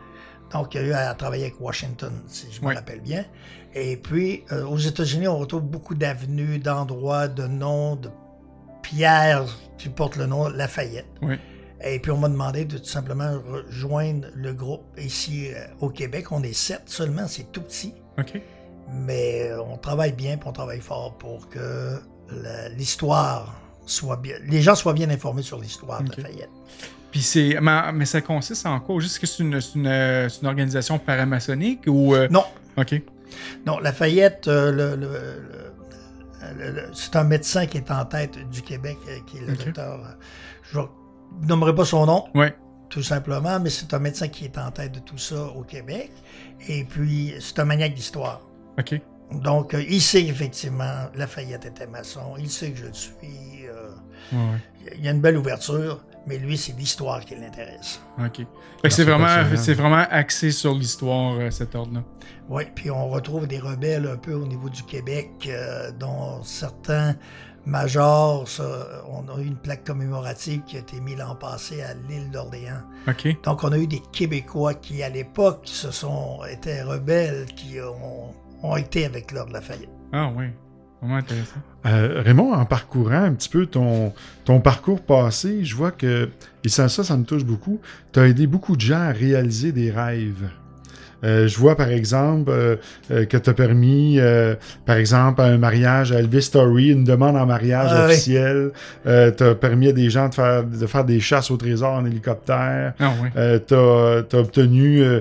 Donc, il a eu à travailler avec Washington, si je me Oui. rappelle bien. Et puis, euh, aux États-Unis, on retrouve beaucoup d'avenues, d'endroits, de noms, de pierre qui porte le nom Lafayette. Oui. Et puis on m'a demandé de tout simplement rejoindre le groupe ici euh, au Québec. On est sept seulement, c'est tout petit. OK. Mais euh, on travaille bien, puis on travaille fort pour que l'histoire soit bien. Les gens soient bien informés sur l'histoire de Lafayette. Puis c'est. Mais, ça consiste en quoi? Juste que c'est une, une, organisation paramaçonnique ou. Non, OK. Non, Lafayette, euh, le- le- le- le- le- c'est un médecin qui est en tête du Québec, euh, qui est le docteur. euh, Je ne nommerai pas son nom, tout simplement, mais c'est un médecin qui est en tête de tout ça au Québec. Et puis, c'est un maniaque d'histoire. OK. Donc, euh, il sait effectivement Lafayette était maçon, il sait que je le suis. euh, Ouais, ouais. il y a une belle ouverture, mais lui, c'est l'histoire qui l'intéresse. OK. C'est vraiment, c'est vraiment axé sur l'histoire, euh, cet ordre-là. Oui, puis on retrouve des rebelles un peu au niveau du Québec, euh, dont certains majors, ça, on a eu une plaque commémorative qui a été mise l'an passé à l'île d'Orléans. OK. Donc, on a eu des Québécois qui, à l'époque, se sont étaient rebelles, qui ont, ont été avec Lord Lafayette. Ah, oui. Intéressant. Euh, Raymond, en parcourant un petit peu ton, ton parcours passé, je vois que, et ça, ça, ça me touche beaucoup, tu as aidé beaucoup de gens à réaliser des rêves. Euh, je vois par exemple euh, euh, que tu as permis, euh, par exemple, un mariage à Elvis Story, une demande en mariage Ah oui. officielle. Euh, tu as permis à des gens de faire, de faire des chasses au trésor en hélicoptère. Ah, oui. Euh, t'as, t'as obtenu, euh,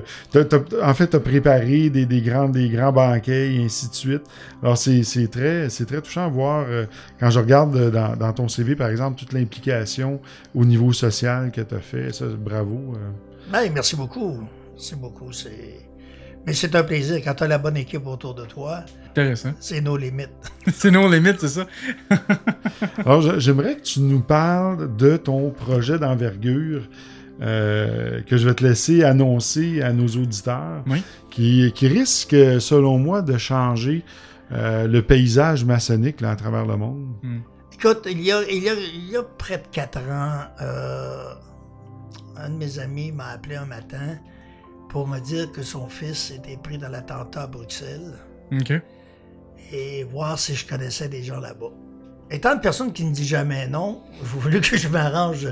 en fait, t'as préparé des, des, grands, des grands banquets et ainsi de suite. Alors, c'est, c'est très, c'est très touchant à voir, euh, quand je regarde euh, dans, dans ton CV, par exemple, toute l'implication au niveau social que t'as fait. Ça, bravo. euh. Ben, merci beaucoup. Merci beaucoup. C'est... Mais c'est un plaisir. Quand tu as la bonne équipe autour de toi, Intéressant. c'est nos limites. c'est nos limites, c'est ça? Alors, j'aimerais que tu nous parles de ton projet d'envergure euh, que je vais te laisser annoncer à nos auditeurs, Oui. qui, qui risque, selon moi, de changer euh, le paysage maçonnique là, à travers le monde. Écoute, il y a, il y a, il y a près de quatre ans, euh, un de mes amis m'a appelé un matin pour me dire que son fils était pris dans l'attentat à Bruxelles OK. et voir si je connaissais des gens là-bas. Étant une personne qui ne dit jamais non, je voulais que je m'arrange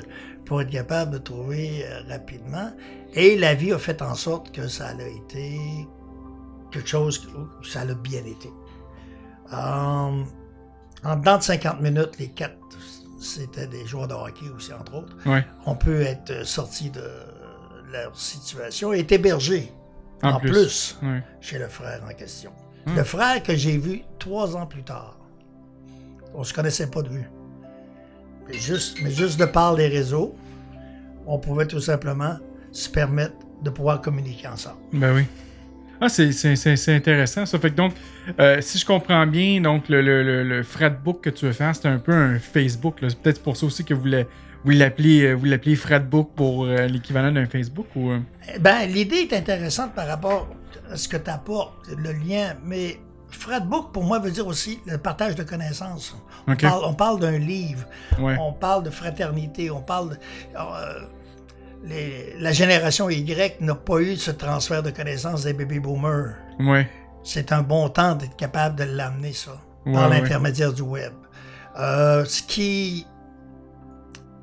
pour être capable de trouver euh, rapidement. Et la vie a fait en sorte que ça a été quelque chose où ça a bien été. Euh, en dedans de 50 minutes, les quatre, c'était des joueurs de hockey aussi, entre autres, Ouais. on peut être sorti de leur situation est hébergé En en, plus. chez le frère en question. Hmm. Le frère que j'ai vu trois ans plus tard. On se connaissait pas de vue. Mais juste, mais juste de par les réseaux, on pouvait tout simplement se permettre de pouvoir communiquer ensemble. Ben oui. Ah, c'est, c'est, c'est, c'est intéressant, ça. Fait que donc, euh, si je comprends bien, donc le, le, le, le fratbook que tu veux faire, c'est un peu un Facebook. C'est peut-être pour ça aussi que vous, l'a- vous l'appelez, euh, vous l'appelez fratbook pour euh, l'équivalent d'un Facebook ou. euh, Ben, l'idée est intéressante par rapport à ce que tu apportes, le lien, mais Fredbook, pour moi, veut dire aussi le partage de connaissances. On parle, d'un livre, Ouais. on parle de fraternité, on parle de... euh, les- la génération Y n'a pas eu ce transfert de connaissances des baby boomers. Ouais. C'est un bon temps d'être capable de l'amener, ça, Ouais, par l'intermédiaire du web. Euh, ce qui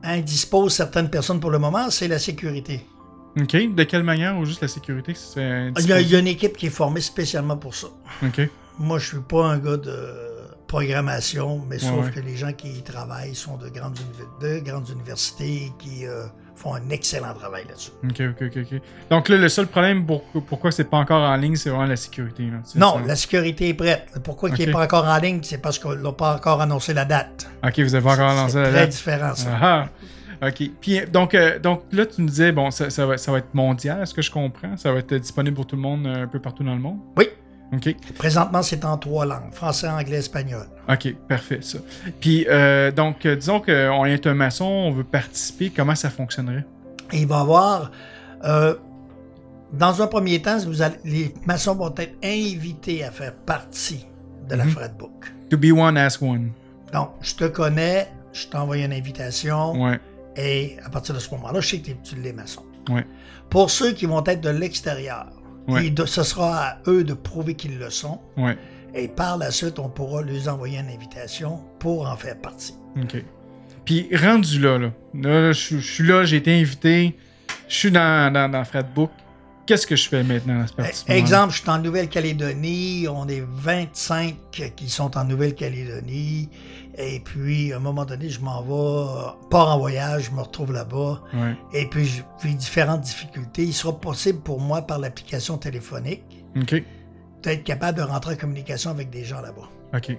indispose certaines personnes pour le moment, c'est la sécurité. OK. De quelle manière ou juste la sécurité c'est Il y, a, il y a une équipe qui est formée spécialement pour ça. OK. Moi, je suis pas un gars de programmation, mais sauf ouais. que les gens qui y travaillent sont de grandes, univ- de grandes universités qui euh, font un excellent travail là-dessus. OK, OK, OK. Donc là, le seul problème pour, pourquoi c'est pas encore en ligne, c'est vraiment la sécurité. Là. C'est Non, ça. la sécurité est prête. Pourquoi il Ok. n'est pas encore en ligne, c'est parce qu'on l'a pas encore annoncé la date. OK, vous avez pas encore C'est la très date. différent, ça. Ah, ah. OK. Puis, donc, euh, donc là, tu nous disais, bon, ça, ça, va, ça va être mondial, est-ce que je comprends? Ça va être disponible pour tout le monde euh, un peu partout dans le monde? Oui. Présentement, c'est en trois langues, français, anglais, espagnol. OK, parfait, ça. Puis, euh, donc, euh, disons qu'on est un maçon, on veut participer, comment ça fonctionnerait? Et il va y avoir, euh, dans un premier temps, vous allez- les maçons vont être invités à faire partie de la Mhm. Fredbook. To be one, ask one. Donc, je te connais, je t'envoie une invitation. Ouais, Et à partir de ce moment-là, je sais que tu l'es maçon. ouais, Pour ceux qui vont être de l'extérieur, Ouais. et de- ce sera à eux de prouver qu'ils le sont. ouais. Et par la suite, on pourra leur envoyer une invitation pour en faire partie. OK. Puis rendu là, là, là, je je suis là, j'ai été invité, je suis dans, dans, dans Fredbook. Qu'est-ce que je fais maintenant à ce parti Exemple, je suis en Nouvelle-Calédonie, on est 25 qui sont en Nouvelle-Calédonie, et puis à un moment donné, je m'en vais, pars en voyage, je me retrouve là-bas, Ouais. et puis je vis différentes difficultés. Il sera possible pour moi, par l'application téléphonique, d'être capable de rentrer en communication avec des gens là-bas. Ok.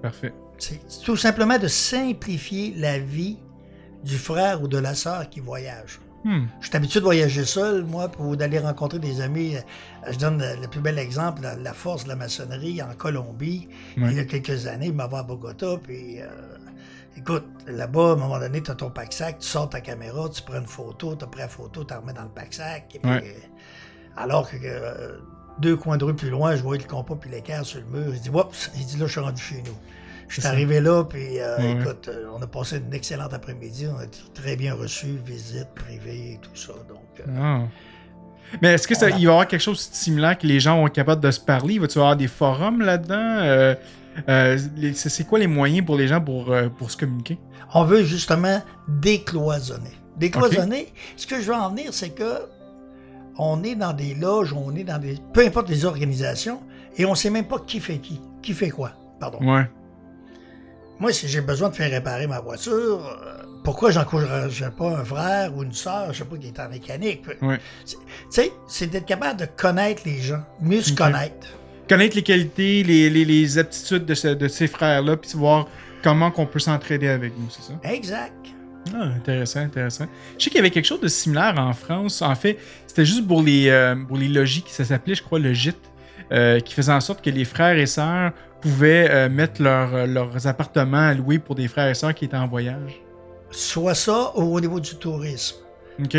Parfait. C'est tout simplement de simplifier la vie du frère ou de la sœur qui voyage. Hmm. Je suis habitué de voyager seul, moi, pour d'aller rencontrer des amis. Euh, Je donne le, plus bel exemple, la, force de la maçonnerie en Colombie. Il y a quelques années, il m'avait à Bogota, puis euh, écoute, là-bas, à un moment donné, tu as ton pack-sac, tu sors ta caméra, tu prends une photo, tu as pris la photo, tu la remets dans le pack-sac. et puis, Ouais. euh, alors que euh, deux coins de rue plus loin, je voyais le compas puis l'équerre sur le mur. Il dit, oups, il dit là, je suis rendu chez nous. Je suis arrivé là, puis euh, Ouais. écoute, euh, on a passé une excellente après-midi, on a été très bien reçus, visite privée et tout ça. Donc, euh, Ah. Mais est-ce que ça, On a- il va y avoir quelque chose de similaire que les gens vont être capables de se parler? Va-tu avoir des forums là-dedans? Euh, c'est quoi les moyens pour les gens pour, pour se communiquer? on veut justement décloisonner. Décloisonner, ce que je veux en venir, c'est que on est dans des loges, on est dans des. peu importe les organisations, et on sait même pas qui fait qui, qui fait quoi. Pardon. Ouais. Moi, si j'ai besoin de faire réparer ma voiture, euh, pourquoi j'encouragerais pas un frère ou une sœur, je sais pas, qui est en mécanique? Tu sais, c'est d'être capable de connaître les gens, mieux se connaître. Connaître les qualités, les, les, les aptitudes de, ce- de ces frères-là, puis voir comment qu'on peut s'entraider avec nous, c'est ça? Exact. Ah, intéressant, intéressant. Je sais qu'il y avait quelque chose de similaire en France. En fait, c'était juste pour les, euh, pour les logis, ça s'appelait, je crois, le gîte, euh, qui faisait en sorte que les frères et sœurs pouvaient euh, mettre leur- euh, leurs appartements à louer pour des frères et sœurs qui étaient en voyage? Soit ça ou au niveau du tourisme. OK?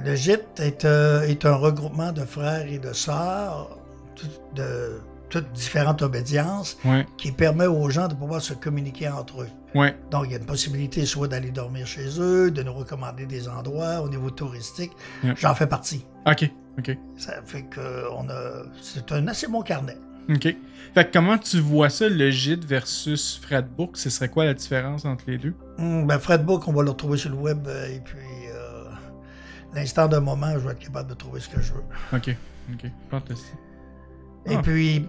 Le gîte est, euh, est un regroupement de frères et de sœurs tout- de toutes différentes obédiences Ouais, qui permet aux gens de pouvoir se communiquer entre eux. ouais. Donc, il y a une possibilité soit d'aller dormir chez eux, de nous recommander des endroits au niveau touristique. J'en fais partie. OK, OK, Ça fait que on a, c'est un assez bon carnet. OK. Fait que comment tu vois ça, le gîte versus Fredbook? Ce serait quoi la différence entre les deux? Hum, ben, Fredbook, on va le retrouver sur le web euh, et puis euh, l'instant d'un moment, je vais être capable de trouver ce que je veux. OK, OK. Fantastique. Et Ah. puis,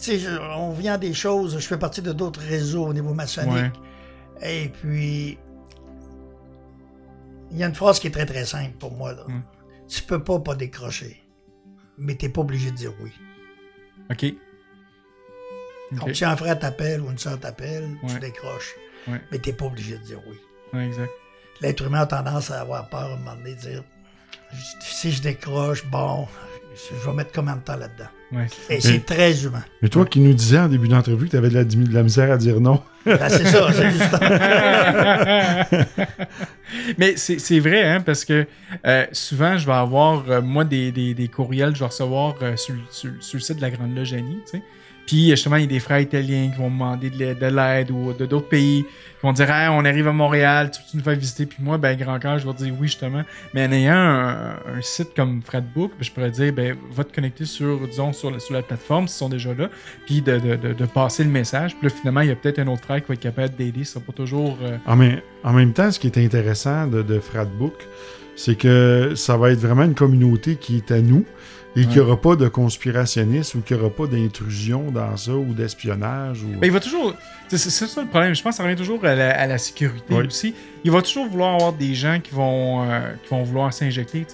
tu sais, on vient des choses, je fais partie de d'autres réseaux au niveau maçonnique. Et puis, il y a une phrase qui est très très simple pour moi. Là. Mm. Tu peux pas pas décrocher, mais t'es pas obligé de dire oui. OK. Donc, si un frère t'appelle ou une soeur t'appelle, tu décroches, Ouais. mais t'es pas obligé de dire oui. Ouais, exact. L'être humain a tendance à avoir peur à un moment donné de dire si je décroche, bon, je vais mettre combien de temps là-dedans? Ouais. Et c'est très humain. Mais toi qui nous disais en début d'entrevue que tu avais de la, de la misère à dire non. Ben, c'est ça, c'est juste Mais c'est c'est vrai, hein, parce que euh, souvent, je vais avoir, euh, moi, des, des, des courriels que je vais recevoir euh, sur, sur- sur le site de la Grande Loge Annie, tu sais. Puis, justement, il y a des frères italiens qui vont demander de l'aide, de l'aide ou de d'autres pays qui vont dire Hey, on arrive à Montréal, tu peux nous faire visiter? Puis moi, ben, grand cœur, je vais dire oui, justement. Mais en ayant un, site comme Fredbook, ben, je pourrais dire ben, va te connecter sur, disons, sur, la- plateforme s'ils sont déjà là, puis de, de, de, passer le message. Puis là, finalement, il y a peut-être un autre frère qui va être capable d'aider. Sera pas toujours. euh, En même, en même temps, ce qui est intéressant de, de Fradbook, c'est que ça va être vraiment une communauté qui est à nous et qu'il n'y aura pas de conspirationnisme ou qu'il n'y aura pas d'intrusion dans ça ou d'espionnage. Ou... Il va toujours. C'est ça le problème. Je pense que ça revient toujours à la, à la sécurité aussi. Il va toujours vouloir avoir des gens qui vont, euh, qui vont vouloir s'injecter.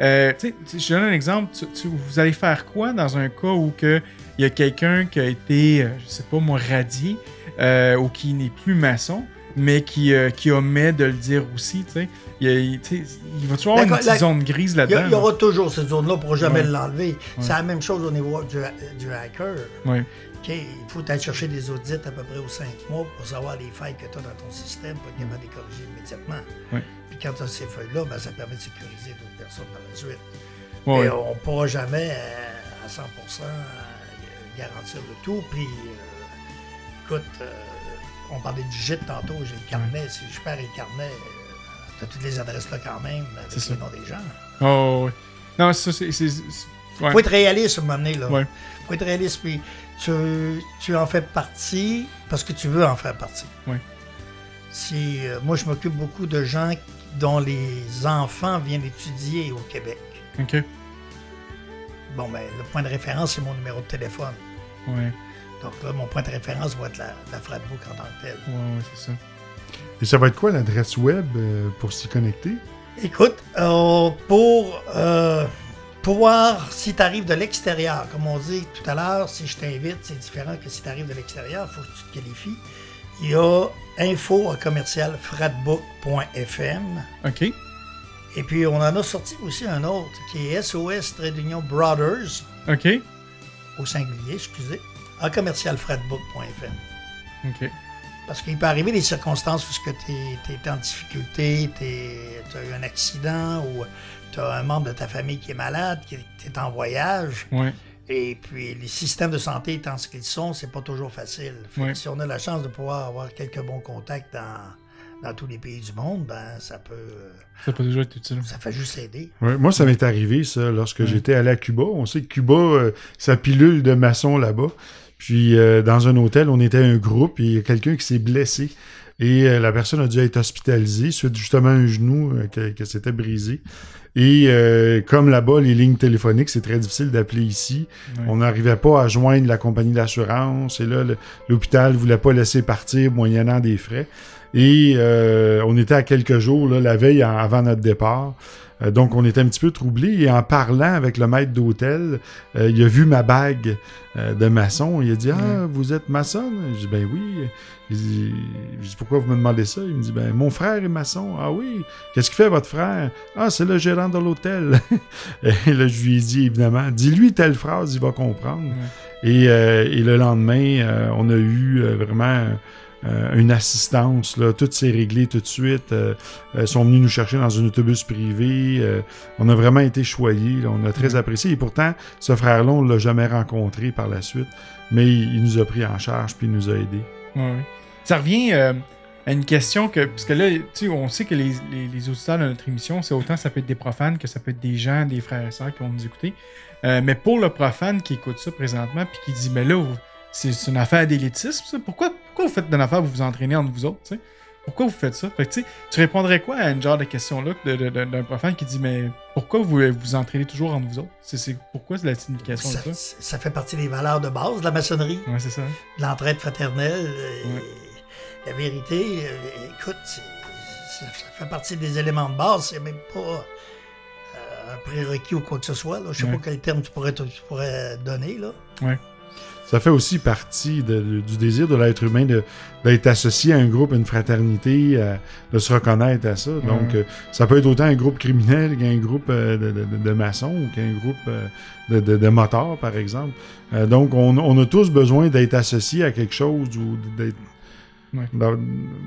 Euh, je donne un exemple. Tu- tu- vous allez faire quoi dans un cas où il y a quelqu'un qui a été, euh, je sais pas moi, radié euh, ou qui n'est plus maçon, mais qui, euh, qui omet de le dire aussi. tu sais. Il, il- il va toujours avoir une petite la- zone grise Il y, a- là-dedans. il y aura toujours cette zone-là, on ne pourra jamais Ouais. l'enlever. C'est la même chose au niveau du, du hacker. Ouais. Il faut aller chercher des audits à peu près aux cinq mois pour savoir les failles que tu as dans ton système pour être capable de les corriger immédiatement. Puis quand tu as ces feuilles-là, ben, ça permet de sécuriser d'autres personnes par la suite. Mais on ne pourra jamais euh, à 100% euh, garantir le tout. Puis, euh, écoute, euh, on parlait du gîte tantôt, j'ai le carnet. Si je perds le carnet, tu as toutes les adresses là quand même, avec C'est ça. les noms des gens. Oh, ouais. Non, ça, c'est. ouais. faut être réaliste à un moment donné, là. Ouais. faut être réaliste, puis tu, tu en fais partie parce que tu veux en faire partie. Si, euh, moi, je m'occupe beaucoup de gens dont les enfants viennent étudier au Québec. OK. Bon, ben, le point de référence, c'est mon numéro de téléphone. Ouais. Donc là, mon point de référence va être la, la Fratbook en tant que telle. Ouais, ouais, c'est ça. Et ça va être quoi l'adresse web euh, pour s'y connecter? Écoute, euh, pour euh, pouvoir, si tu arrives de l'extérieur, comme on dit tout à l'heure, si je t'invite, c'est différent que si tu arrives de l'extérieur, il faut que tu te qualifies. Il y a info à commercial fratbook.fm. OK. Et puis, on en a sorti aussi un autre qui est SOS Trade Union Brothers, OK. au singulier, excusez, à commercial fratbook.fm. OK. Parce qu'il peut arriver des circonstances où tu es, en difficulté, tu as eu un accident ou tu as un membre de ta famille qui est malade, qui est en voyage. Ouais. Et puis, les systèmes de santé étant ce qu'ils sont, c'est pas toujours facile. Ouais. Si on a la chance de pouvoir avoir quelques bons contacts dans, dans tous les pays du monde, ben ça peut. Ça peut déjà être utile. Ça fait juste aider. Ouais, moi, ça m'est arrivé, ça, lorsque Ouais. j'étais allé à Cuba. On sait que Cuba, euh, ça pilule de maçons là-bas. Puis, euh, dans un hôtel, on était un groupe et il y a quelqu'un qui s'est blessé. Et euh, la personne a dû être hospitalisée suite justement à un genou euh, que, que s'était brisé. Et euh, comme là-bas, les lignes téléphoniques, c'est très difficile d'appeler ici. On n'arrivait pas à joindre la compagnie d'assurance. Et là, l'hôpital voulait pas laisser partir moyennant des frais. Et euh, on était à quelques jours, là, la veille avant notre départ. Euh, donc, on était un petit peu troublés. Et en parlant avec le maître d'hôtel, euh, il a vu ma bague euh, de maçon. Il a dit Ah, vous êtes maçonne? Je dis Ben oui. Il dit, je dis Pourquoi vous me demandez ça? Il me dit Ben, mon frère est maçon. Ah oui? Qu'est-ce qu'il fait, votre frère? Ah, c'est le gérant de l'hôtel. et là, je lui ai dit évidemment Dis-lui telle phrase, il va comprendre. Et, euh, et le lendemain, on a eu vraiment euh, une assistance. Là. Tout s'est réglé tout de suite. Euh, euh, sont venus nous chercher dans un autobus privé. Euh, on a vraiment été choyés. là. On a très Mm. apprécié. Et pourtant, ce frère-là, on ne l'a jamais rencontré par la suite. Mais il, il nous a pris en charge puis il nous a aidés. Ouais. Ça revient à une question que. Parce que là, tu sais, on sait que les, les, les auditeurs de notre émission, c'est autant ça peut être des profanes que ça peut être des gens, des frères et sœurs qui vont nous écouter. Mais pour le profane qui écoute ça présentement, puis qui dit, mais là, c'est une affaire d'élitisme, ça. Pourquoi, pourquoi vous faites une affaire, vous vous entraînez entre vous autres, tu sais? Pourquoi vous faites ça? Fait que, tu sais, tu répondrais quoi à une genre de question-là de- de- de- d'un profane qui dit, mais pourquoi vous vous entraînez toujours entre vous autres? C'est- pourquoi c'est la signification Ça, de ça? ça? fait partie des valeurs de base de la maçonnerie, Ouais, c'est ça. de l'entraide fraternelle. euh, Ouais. La vérité, euh, écoute, ça, ça fait partie des éléments de base. C'est même pas euh, un prérequis ou quoi que ce soit. Là. Je sais Ouais. pas quel terme tu pourrais, tu pourrais donner. Là. Ça fait aussi partie de- de- du désir de l'être humain d'être associé à un groupe, une fraternité, euh, de se reconnaître à ça. Donc, euh, ça peut être autant un groupe criminel qu'un groupe euh, de, maçons ou qu'un groupe de, motards, par exemple. Donc, on, on a tous besoin d'être associés à quelque chose ou d'être Ouais.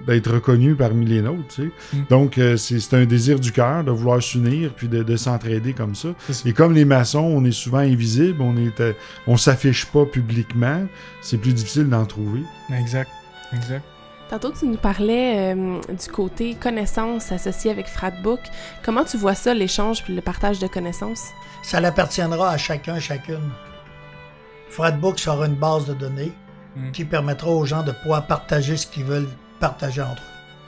d'être reconnu parmi les nôtres. tu sais. Mm. Donc, euh, c'est c'est un désir du cœur de vouloir s'unir puis de, de s'entraider comme ça. Et comme les maçons, on est souvent invisible, on est, euh, on s'affiche pas publiquement, c'est plus difficile d'en trouver. Exact. Exact. Tantôt, tu nous parlais euh, du côté connaissances associé avec Fratbook. Comment tu vois ça, l'échange puis le partage de connaissances? Ça l'appartiendra à chacun, chacune. Fratbook sera une base de données Mm. qui permettra aux gens de pouvoir partager ce qu'ils veulent partager entre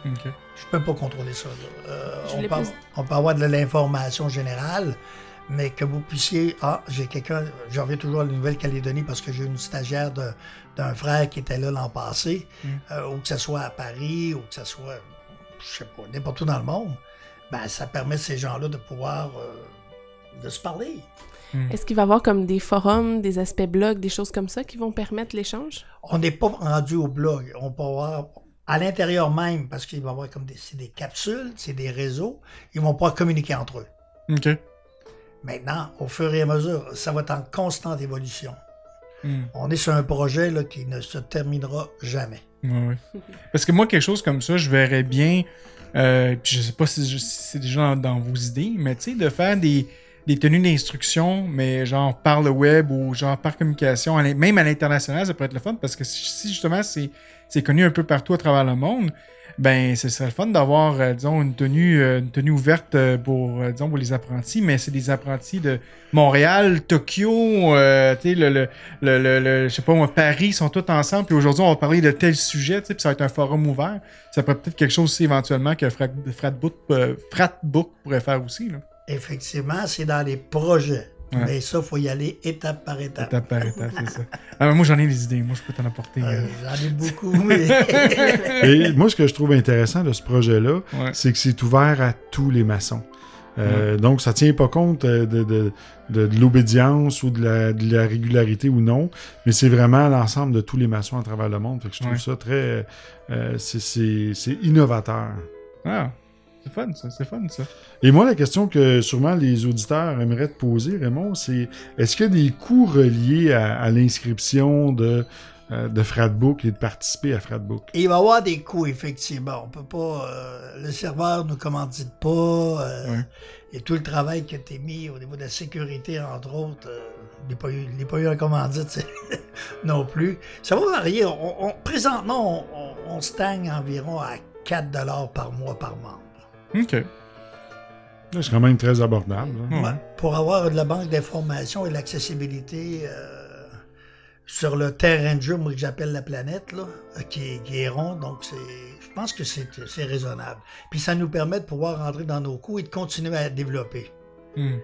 eux. Ok. Je peux pas contrôler ça. là. Euh, Je on, peut, plus- on peut avoir de l'information générale, mais que vous puissiez. Ah, j'ai quelqu'un. J'en reviens toujours à la Nouvelle-Calédonie parce que j'ai une stagiaire de- d'un frère qui était là l'an passé, Mm. euh, ou que ce soit à Paris, ou que ce soit, je sais pas, n'importe où dans le monde. Ben, ça permet à ces gens-là de pouvoir euh, de se parler. Est-ce qu'il va y avoir comme des forums, des aspects blogs, des choses comme ça qui vont permettre l'échange? On n'est pas rendu au blog. On peut avoir à l'intérieur même, parce qu'il va y avoir comme des, c'est des capsules, c'est des réseaux, ils vont pouvoir communiquer entre eux. Ok. Maintenant, au fur et à mesure, ça va être en constante évolution. Hmm. On est sur un projet là, qui ne se terminera jamais. Parce que moi, quelque chose comme ça, je verrais bien. Euh, puis je sais pas si, c'est déjà dans, dans vos idées, mais tu sais, de faire des, des tenues d'instruction, mais genre par le web ou genre par communication, même à l'international, ça pourrait être le fun parce que si justement c'est connu un peu partout à travers le monde, ben ce serait le fun d'avoir, euh, disons, une tenue, euh, une tenue ouverte euh, pour, disons, pour les apprentis, mais c'est des apprentis de Montréal, Tokyo, tu sais, le, le, le, je sais pas moi, Paris, sont tous ensemble, puis aujourd'hui on va parler de tel sujet, tu sais, puis ça va être un forum ouvert. Ça pourrait peut-être quelque chose aussi éventuellement que Frat- Fratbook, Fratbook pourrait faire aussi, là. Effectivement, c'est dans les projets. Ouais. Mais ça, il faut y aller étape par étape. Étape par étape, c'est ça. Ah, mais moi j'en ai des idées, moi je peux t'en apporter. Euh, euh. J'en ai beaucoup, mais Et moi, ce que je trouve intéressant de ce projet-là, Ouais. c'est que c'est ouvert à tous les maçons. Euh, Donc, ça tient pas compte de, de, de, de l'obédience ou de la, de la régularité ou non, mais c'est vraiment l'ensemble de tous les maçons à travers le monde. Fait que je trouve Ouais. ça très... euh, c'est- c'est c'est innovateur. Ah, c'est fun ça, c'est fun ça. Et moi, la question que sûrement les auditeurs aimeraient te poser, Raymond, c'est est-ce qu'il y a des coûts reliés à, à l'inscription de, euh, de Fratbook et de participer à Fratbook? il va y avoir des coûts, effectivement. On peut pas. euh, le serveur ne nous commandite pas. euh, Ouais. Et tout le travail qui a été mis au niveau de la sécurité, entre autres, euh, il n'est pas, eu- il n'est pas eu un commandite non plus. Ça va varier. On- on- présentement, on, on- on stagne environ à 4 par mois par membre. Ok. C'est quand même très abordable. hein. Ouais. Ouais, Pour avoir de la banque d'informations et l'accessibilité euh, sur le terrain de jeu, moi que j'appelle la planète, là, euh, qui, est- qui est rond, donc c'est, je pense que c'est, c'est raisonnable. Puis ça nous permet de pouvoir rentrer dans nos coûts et de continuer à développer. Hmm.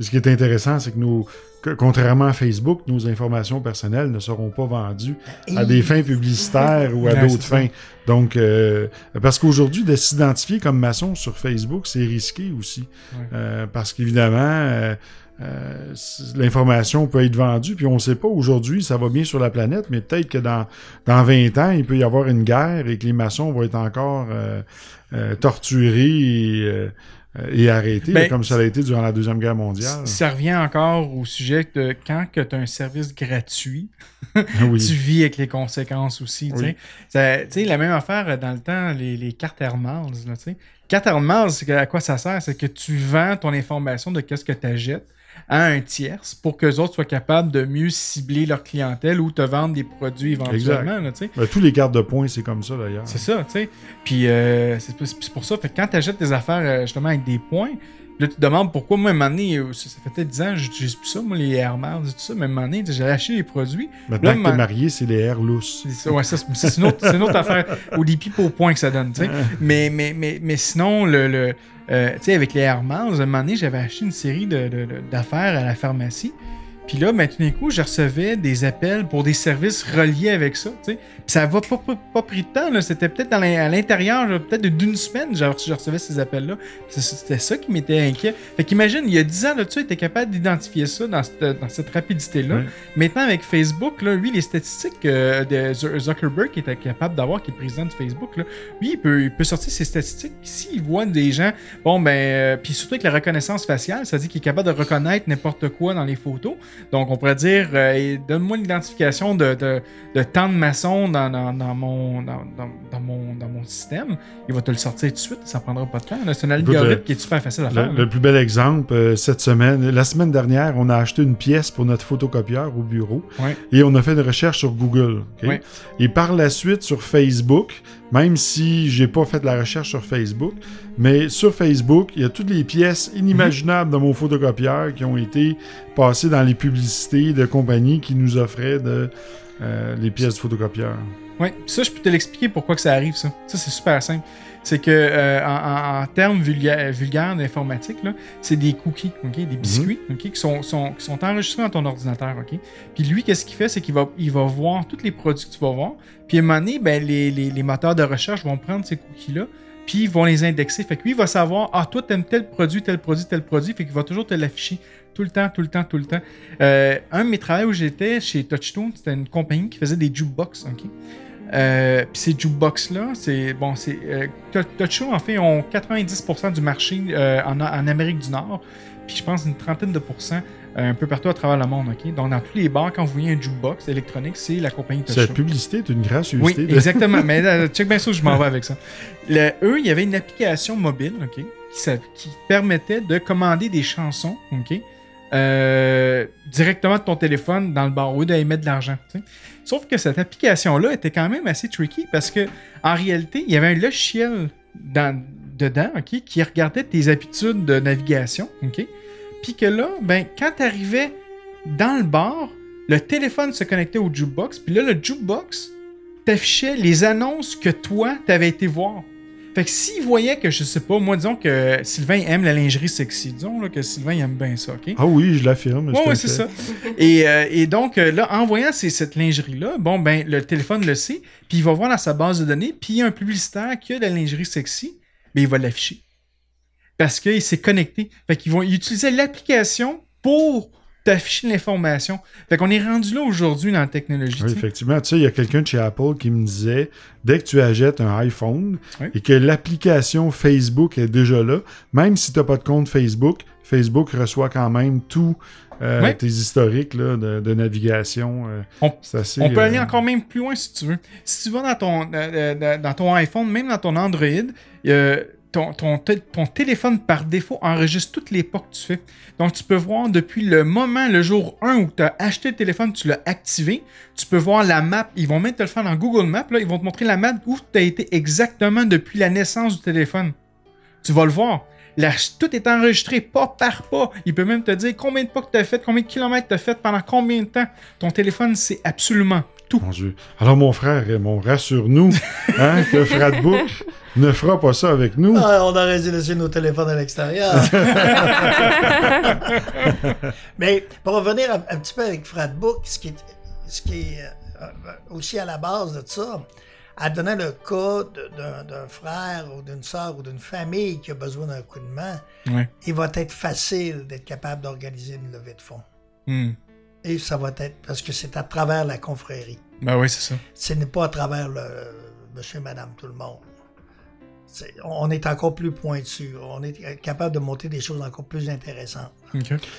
Ce qui est intéressant, c'est que nous, que- contrairement à Facebook, nos informations personnelles ne seront pas vendues à des fins publicitaires ou à Ouais, d'autres fins. Donc, euh, parce qu'aujourd'hui, de s'identifier comme maçon sur Facebook, c'est risqué aussi. Ouais. Euh, parce qu'évidemment, euh, euh, l'information peut être vendue, puis on ne sait pas aujourd'hui, ça va bien sur la planète, mais peut-être que dans, dans 20 ans, il peut y avoir une guerre et que les maçons vont être encore euh, euh, torturés et, et arrêtés, Ben, comme ça a été durant la Deuxième Guerre mondiale. Ça revient encore au sujet de quand tu as un service gratuit, oui. tu vis avec les conséquences aussi. tu Oui. sais. Ça- Tu sais, la même affaire euh, dans le temps, les, les cartes Air Miles. Là, tu sais. Carte Air Miles, c'est que- à quoi ça sert? C'est que tu vends ton information de qu'est-ce que tu achètes à un tierce pour que les autres soient capables de mieux cibler leur clientèle ou te vendre des produits éventuellement. là. Ben, tous les cartes de points, c'est comme ça d'ailleurs. C'est ça, tu sais. Puis euh, c'est pour ça, fait quand tu achètes des affaires euh, justement avec des points, là tu te demandes pourquoi moi, à un moment donné, euh, ça, fait peut-être 10 ans, j'utilise plus ça, moi, les Air et tout ça, mais à un moment donné, j'ai acheté les produits. Maintenant Là, que t'es marié, c'est les airs lousses. Ouais, ça, c'est une, autre- c'est une autre affaire. Ou des pipes au point que ça donne, tu sais. Mais, mais, mais, mais sinon, le, le, euh, tu sais, avec les Air Miles, un moment donné, j'avais acheté une série d'affaires à la pharmacie. Puis là, ben, tout d'un coup, je recevais des appels pour des services reliés avec ça, tu sais. Puis ça va pas, pas, pas pris de temps, là. C'était peut-être à l'intérieur, là, peut-être d'une semaine, je, je recevais ces appels-là. C'était ça qui m'était inquiet. Fait qu'imagine, il y a 10 ans là-dessus, il était capable d'identifier ça dans cette, dans cette rapidité-là. Ouais. Maintenant, avec Facebook, là, lui, les statistiques euh, de Zu- Zuckerberg, qui était capable d'avoir, qui est le président de Facebook, là, lui, il peut, il peut sortir ses statistiques. S'il voit des gens, bon, ben, euh, puis surtout avec la reconnaissance faciale, ça dire qu'il est capable de reconnaître n'importe quoi dans les photos. Donc, on pourrait dire, euh, donne-moi une identification de, de, de tant de maçons dans, dans, dans mon, dans, mon, dans mon système. Il va te le sortir tout de suite, ça prendra pas de temps. C'est un algorithme qui est super facile à Le, faire. là. le plus bel exemple, euh, cette semaine, la semaine dernière, on a acheté une pièce pour notre photocopieur au bureau Ouais. et on a fait une recherche sur Google. Et par la suite, sur Facebook, même si j'ai pas fait de la recherche sur Facebook, mais sur Facebook, il y a toutes les pièces inimaginables de mon photocopieur qui ont été passées dans les publicités de compagnies qui nous offraient de, euh, les pièces de photocopieur. Oui, ça, je peux te l'expliquer pourquoi que ça arrive, ça. Ça, c'est super simple. C'est que, euh, en, termes vulga- vulgaires d'informatique, c'est des cookies, ok, des biscuits, ok, qui sont, sont- qui sont enregistrés dans ton ordinateur, ok? Puis lui, qu'est-ce qu'il fait, c'est qu'il va, il va voir tous les produits que tu vas voir. Puis à un moment donné, ben, les, les- les moteurs de recherche vont prendre ces cookies-là, puis ils vont les indexer. Fait que lui, il va savoir, ah, toi, t'aimes tel produit, tel produit, tel produit, fait qu'il va toujours te l'afficher tout le temps, tout le temps, tout le temps. Euh, un de mes travaux où j'étais chez Touchstone, c'était une compagnie qui faisait des jukebox, ok? Euh, Puis ces jukebox-là, c'est bon, c'est euh, en fait ont 90% du marché euh, en, en Amérique du Nord, puis je pense une trentaine de pourcents euh, un peu partout à travers le monde, ok? Donc dans tous les bars, quand vous voyez un jukebox électronique, c'est la compagnie Cette Touchstone. publicité est une Oui, gracieuseté. de- exactement. Mais euh, check bien ça, je m'en vais avec ça. Le, eux, il y avait une application mobile, OK, qui, permettait de commander des chansons, OK, euh, directement de ton téléphone dans le bar, lieu d'aller mettre de l'argent. Sauf que cette application-là était quand même assez tricky parce que en réalité, il y avait un logiciel dans- dedans, qui regardait tes habitudes de navigation, puis que là, ben, quand tu arrivais dans le bar, le téléphone se connectait au jukebox, puis là, le jukebox t'affichait les annonces que toi, t'avais été voir. Fait que s'il voyait que, je sais pas, moi, disons que Sylvain aime la lingerie sexy, disons là, que Sylvain il aime bien ça, OK? Ah oui, je l'affirme. Ouais, le c'est ça. Et, euh, et donc, euh, là, en voyant ces- cette lingerie-là, bon, ben, le téléphone le sait, puis il va voir dans sa base de données, puis il y a un publicitaire qui a de la lingerie sexy, mais il va l'afficher. Parce qu'il s'est connecté. Fait qu'ils vont utiliser l'application pour t'afficher l'information. Fait qu'on est rendu là aujourd'hui dans la technologie. Oui, effectivement. Tu sais, il y a quelqu'un de chez Apple qui me disait dès que tu achètes un iPhone Oui. et que l'application Facebook est déjà là, même si tu n'as pas de compte Facebook, Facebook reçoit quand même tous euh, Oui. tes historiques là, de, de navigation. euh, On- c'est assez, On peut euh, aller encore même plus loin si tu veux. Si tu vas dans ton, euh, euh, dans ton iPhone, même dans ton Android, euh, ton, ton, té- ton téléphone par défaut enregistre toutes les pas que tu fais. Donc tu peux voir depuis le moment, le jour 1 où tu as acheté le téléphone, tu l'as activé, tu peux voir la map. Ils vont même te le faire dans Google Maps. Là, ils vont te montrer la map où tu as été exactement depuis la naissance du téléphone. Tu vas le voir. Tout est enregistré pas par pas. Il peut même te dire combien de pas que tu as fait, combien de kilomètres tu as fait, pendant combien de temps. Ton téléphone, c'est absolument tout. Mon Dieu. Alors, mon frère, Raymond, rassure-nous hein, que Fradbook ne fera pas ça avec nous. Ah, on aurait dû laisser nos téléphones à l'extérieur. Mais pour revenir un, un petit peu avec Fradbook, ce qui est, ce qui est euh, aussi à la base de ça, à donner le cas d'un frère ou d'une soeur ou d'une famille qui a besoin d'un coup de main, Ouais. il va être facile d'être capable d'organiser une levée de fonds. Hmm. Et ça va être parce que c'est à travers la confrérie. Ben oui, c'est ça. Ce n'est pas à travers le monsieur, madame, tout le monde. On est encore plus pointu. On est capable de monter des choses encore plus intéressantes.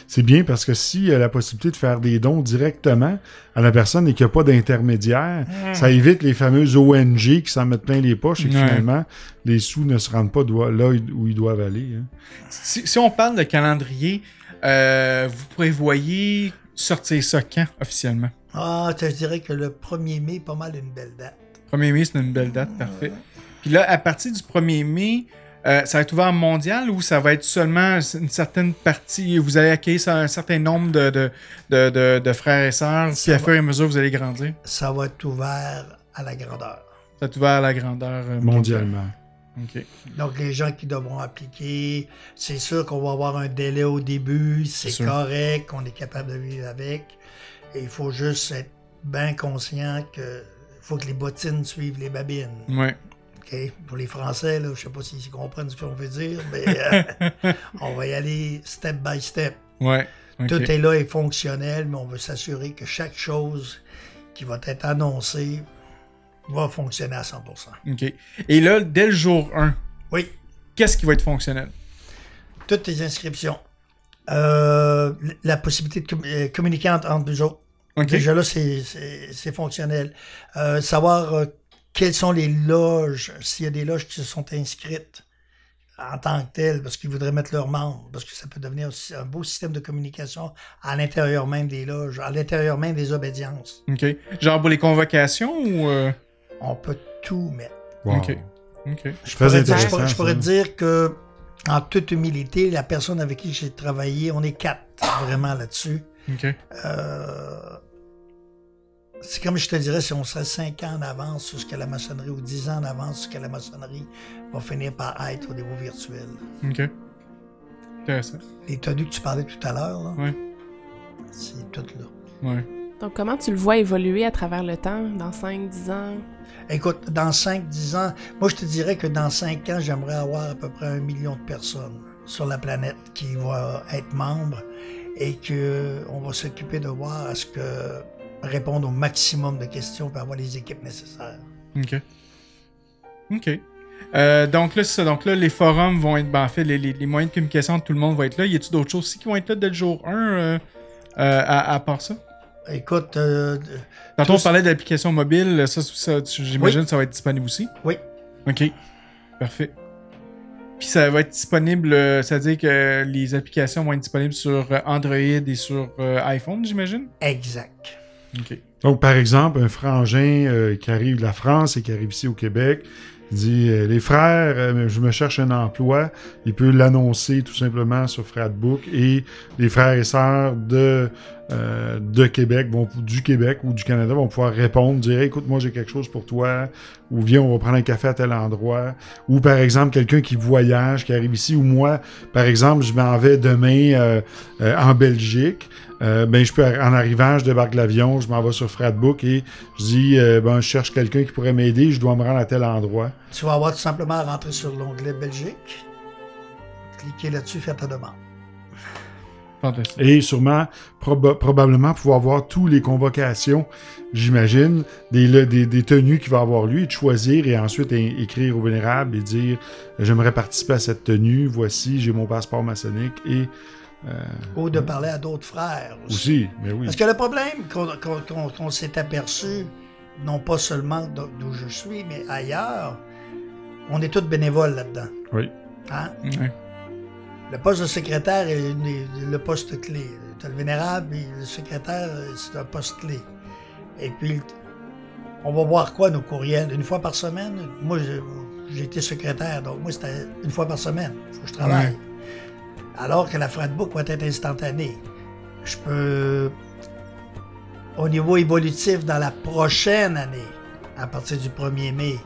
C'est bien parce que s'il y a la possibilité de faire des dons directement à la personne et qu'il n'y a pas d'intermédiaire, ça évite les fameuses ONG qui s'en mettent plein les poches et que finalement, les sous ne se rendent pas là où ils doivent aller. hein. Si, si on parle de calendrier, euh, vous prévoyez sortir ça quand officiellement? Ah, je dirais que le 1er mai, pas mal une belle date. 1er mai, c'est une belle date, parfait. Puis là, à partir du 1er mai, euh, ça va être ouvert mondial ou ça va être seulement une certaine partie, vous allez accueillir un certain nombre de, de, de, de- de frères et sœurs, puis Ça à va. fur et à mesure, vous allez grandir? Ça va être ouvert à la grandeur. Ça va être ouvert à la grandeur euh, mondialement. Ok. Donc, les gens qui devront appliquer, c'est sûr qu'on va avoir un délai au début, c'est correct, on est capable de vivre avec. Et il faut juste être bien conscient que faut que les bottines suivent les babines. Ouais. OK? Pour les Français, là, je sais pas s'ils comprennent ce qu'on veut dire, mais euh, on va y aller step by step. Ouais. Tout est là et fonctionnel, mais on veut s'assurer que chaque chose qui va être annoncée va fonctionner à 100%. OK. Et là, dès le jour 1, Oui, qu'est-ce qui va être fonctionnel? toutes les inscriptions. Euh, la possibilité de euh, communiquer entre, nous autres. Déjà là, c'est- fonctionnel. Euh, savoir quelles sont les loges, s'il y a des loges qui se sont inscrites en tant que telles, parce qu'ils voudraient mettre leurs membres, parce que ça peut devenir aussi un beau système de communication à l'intérieur même des loges, à l'intérieur même des obédiences. OK. Genre pour les convocations ou... euh, On peut tout mettre. Wow. OK. OK. Je Très pourrais, dire, je intéressant, pourrais- je pourrais ça. te dire que, en toute humilité, la personne avec qui j'ai travaillé, on est quatre vraiment là-dessus. OK. Euh, c'est comme je te dirais, si on serait 5 ans en avance sur ce que la maçonnerie, ou 10 ans en avance sur ce que la maçonnerie va finir par être au niveau virtuel. OK. Intéressant. Les tenues que tu parlais tout à l'heure, là, Ouais. c'est tout là. Ouais. Donc, comment tu le vois évoluer à travers le temps, dans 5-10 ans? Écoute, dans 5-10 ans, moi je te dirais que dans 5 ans, j'aimerais avoir à peu près un million de personnes sur la planète qui vont être membres et que on va s'occuper de voir à ce que répondre au maximum de questions pour avoir les équipes nécessaires. OK. OK. Euh, donc là, c'est ça. Donc là, les forums vont être... Ben, en fait, les, les- les moyens de communication de tout le monde vont être là. Y a-t-il d'autres choses aussi qui vont être là dès le jour 1 euh, euh, à, à part ça? Écoute, Tantôt, on parlait d'applications mobiles. Ça, ça, j'imagine ça va être disponible aussi. Oui. OK. Parfait. Puis ça va être disponible, c'est-à-dire que les applications vont être disponibles sur Android et sur iPhone, j'imagine? Exact. Donc, par exemple, un frangin euh, qui arrive de la France et qui arrive ici au Québec, dit euh, Les frères, euh, je me cherche un emploi. Il peut l'annoncer tout simplement sur Fradbook et les frères et sœurs de, euh, de Québec, vont, du Québec ou du Canada vont pouvoir répondre, dire Écoute, moi j'ai quelque chose pour toi, ou viens, on va prendre un café à tel endroit. Ou par exemple, quelqu'un qui voyage, qui arrive ici, ou moi, par exemple, je m'en vais demain euh, euh, en Belgique. Euh, ben, je peux, en arrivant, je débarque l'avion, je m'en vais sur Fradbook et je dis, ben, je cherche quelqu'un qui pourrait m'aider, je dois me rendre à tel endroit. Tu vas avoir tout simplement à rentrer sur l'onglet Belgique, cliquer là-dessus, faire ta demande. Fantastique. Et sûrement, proba- probablement pouvoir voir toutes les convocations, j'imagine, des, des, des tenues qu'il va avoir lui, et de choisir et ensuite écrire au vénérable et dire, j'aimerais participer à cette tenue, voici, j'ai mon passeport maçonnique et euh, Ou de parler à d'autres frères aussi. aussi, mais oui. Parce que le problème qu'on s'est aperçu, non pas seulement d'o- d'où je suis, mais ailleurs, on est tous bénévoles là-dedans. Oui. Hein? Ouais. Le poste de secrétaire est le poste clé. Tu as le vénérable et le secrétaire, euh, c'est un poste clé. Et puis, on va voir quoi, nos courriels, une fois par semaine? Moi, j'ai- été secrétaire, donc moi, c'était une fois par semaine. Il faut que je travaille. Ouais. Alors que la Fradbook va être instantanée. Je peux, au niveau évolutif, dans la prochaine année, à partir du 1er mai,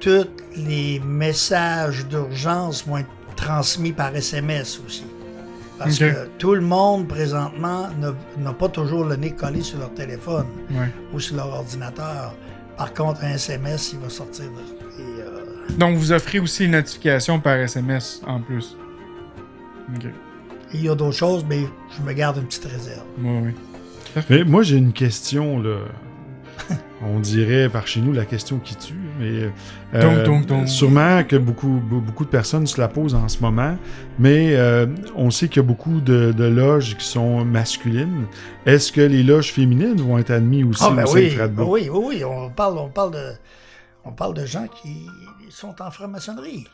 tous les messages d'urgence vont être transmis par SMS aussi. Parce que tout le monde, présentement, n'a pas toujours le nez collé sur leur téléphone Ouais. ou sur leur ordinateur. Par contre, un SMS, il va sortir. de- et, euh, Donc, vous offrez aussi les notifications par SMS en plus. OK. il y a d'autres choses, mais je me garde une petite réserve. Ouais, ouais. Mais moi, j'ai une question, là. On dirait par chez nous la question qui tue, mais euh, Donc, donc, donc. sûrement que beaucoup, be- beaucoup de personnes se la posent en ce moment, mais euh, on sait qu'il y a beaucoup de, de loges qui sont masculines. Est-ce que les loges féminines vont être admises aussi Ah, ben au sein oui, oui, oui, oui, on parle, on parle de, on parle de gens qui sont en franc-maçonnerie.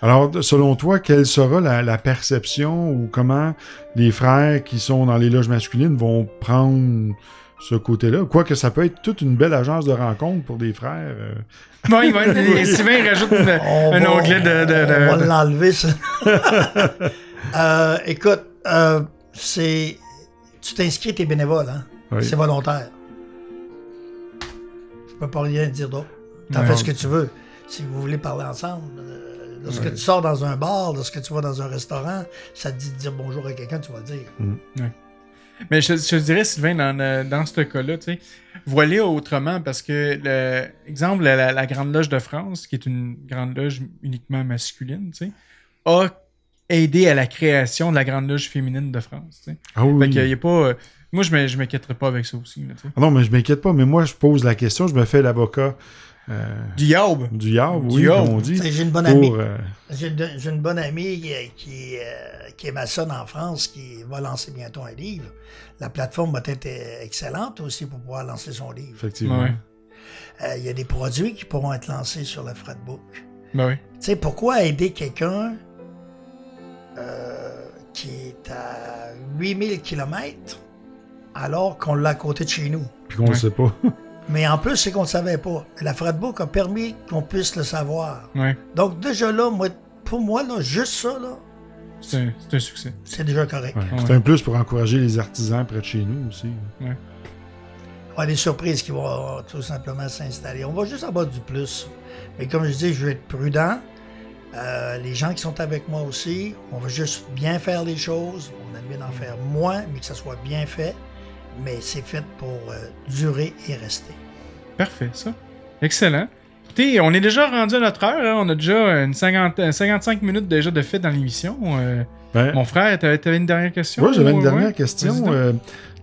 Alors, selon toi, quelle sera la, la perception ou comment les frères qui sont dans les loges masculines vont prendre ce côté-là? Quoique ça peut être toute une belle agence de rencontre pour des frères. euh. Bon, il va Sylvain il rajoute une- un va- onglet de. de- de- On va de- l'enlever, ça. Euh, écoute, euh, c'est. Tu t'inscris, t'es bénévole, hein? Oui. C'est volontaire. Je peux pas rien dire d'autre. T'en fais ce que tu veux. Si vous voulez parler ensemble, euh, lorsque tu sors dans un bar, lorsque tu vas dans un restaurant, ça te dit de dire bonjour à quelqu'un, tu vas le dire. Mais je, je dirais, Sylvain, dans, le- dans ce cas-là, tu sais, voiler autrement parce que, le, exemple, la, Grande Loge de France, qui est une grande loge uniquement masculine, tu sais, a aidé à la création de la Grande Loge féminine de France. tu sais. Ah oui. Fait qu'il y a pas. euh, moi, je je m'inquiéterais pas avec ça aussi. là. Ah non, mais je m'inquiète pas, mais moi, je pose la question, je me fais l'avocat euh, Du yaub! du Yard, Du oui, Yard. comme on dit. J'ai une bonne amie. Euh, J'ai une, bonne amie qui, qui, euh, qui est maçonne en France qui va lancer bientôt un livre. La plateforme va être euh, excellente aussi pour pouvoir lancer son livre. effectivement. Ouais. Euh, Il y a des produits qui pourront être lancés sur le Fredbook. Ben oui. Tu sais, pourquoi aider quelqu'un euh, qui est à 8000 km alors qu'on l'a à côté de chez nous? Puis qu'on le Ouais. sait pas. Mais en plus, c'est qu'on ne le savait pas. La Fredbook a permis qu'on puisse le savoir. Ouais. Donc déjà là, moi, pour moi, là, juste ça, là, C'est un, succès. c'est déjà correct. Ouais. Ouais. C'est un plus pour encourager les artisans près de chez nous aussi. Il va y avoir des surprises qui vont euh, tout simplement s'installer. On va juste avoir du plus. Mais comme je dis, je vais être prudent. Euh, les gens qui sont avec moi aussi, on va juste bien faire les choses. On aime bien d'en faire moins, mais que ça soit bien fait. Mais c'est fait pour euh, durer et rester. Parfait, ça. Excellent. Écoutez, on est déjà rendu à notre heure. hein. On a déjà une 50, euh, 55 minutes déjà de fait dans l'émission. Euh, Ben, mon frère, t'avais t'avais une dernière question? Moi, j'avais une dernière ouais. question. Euh,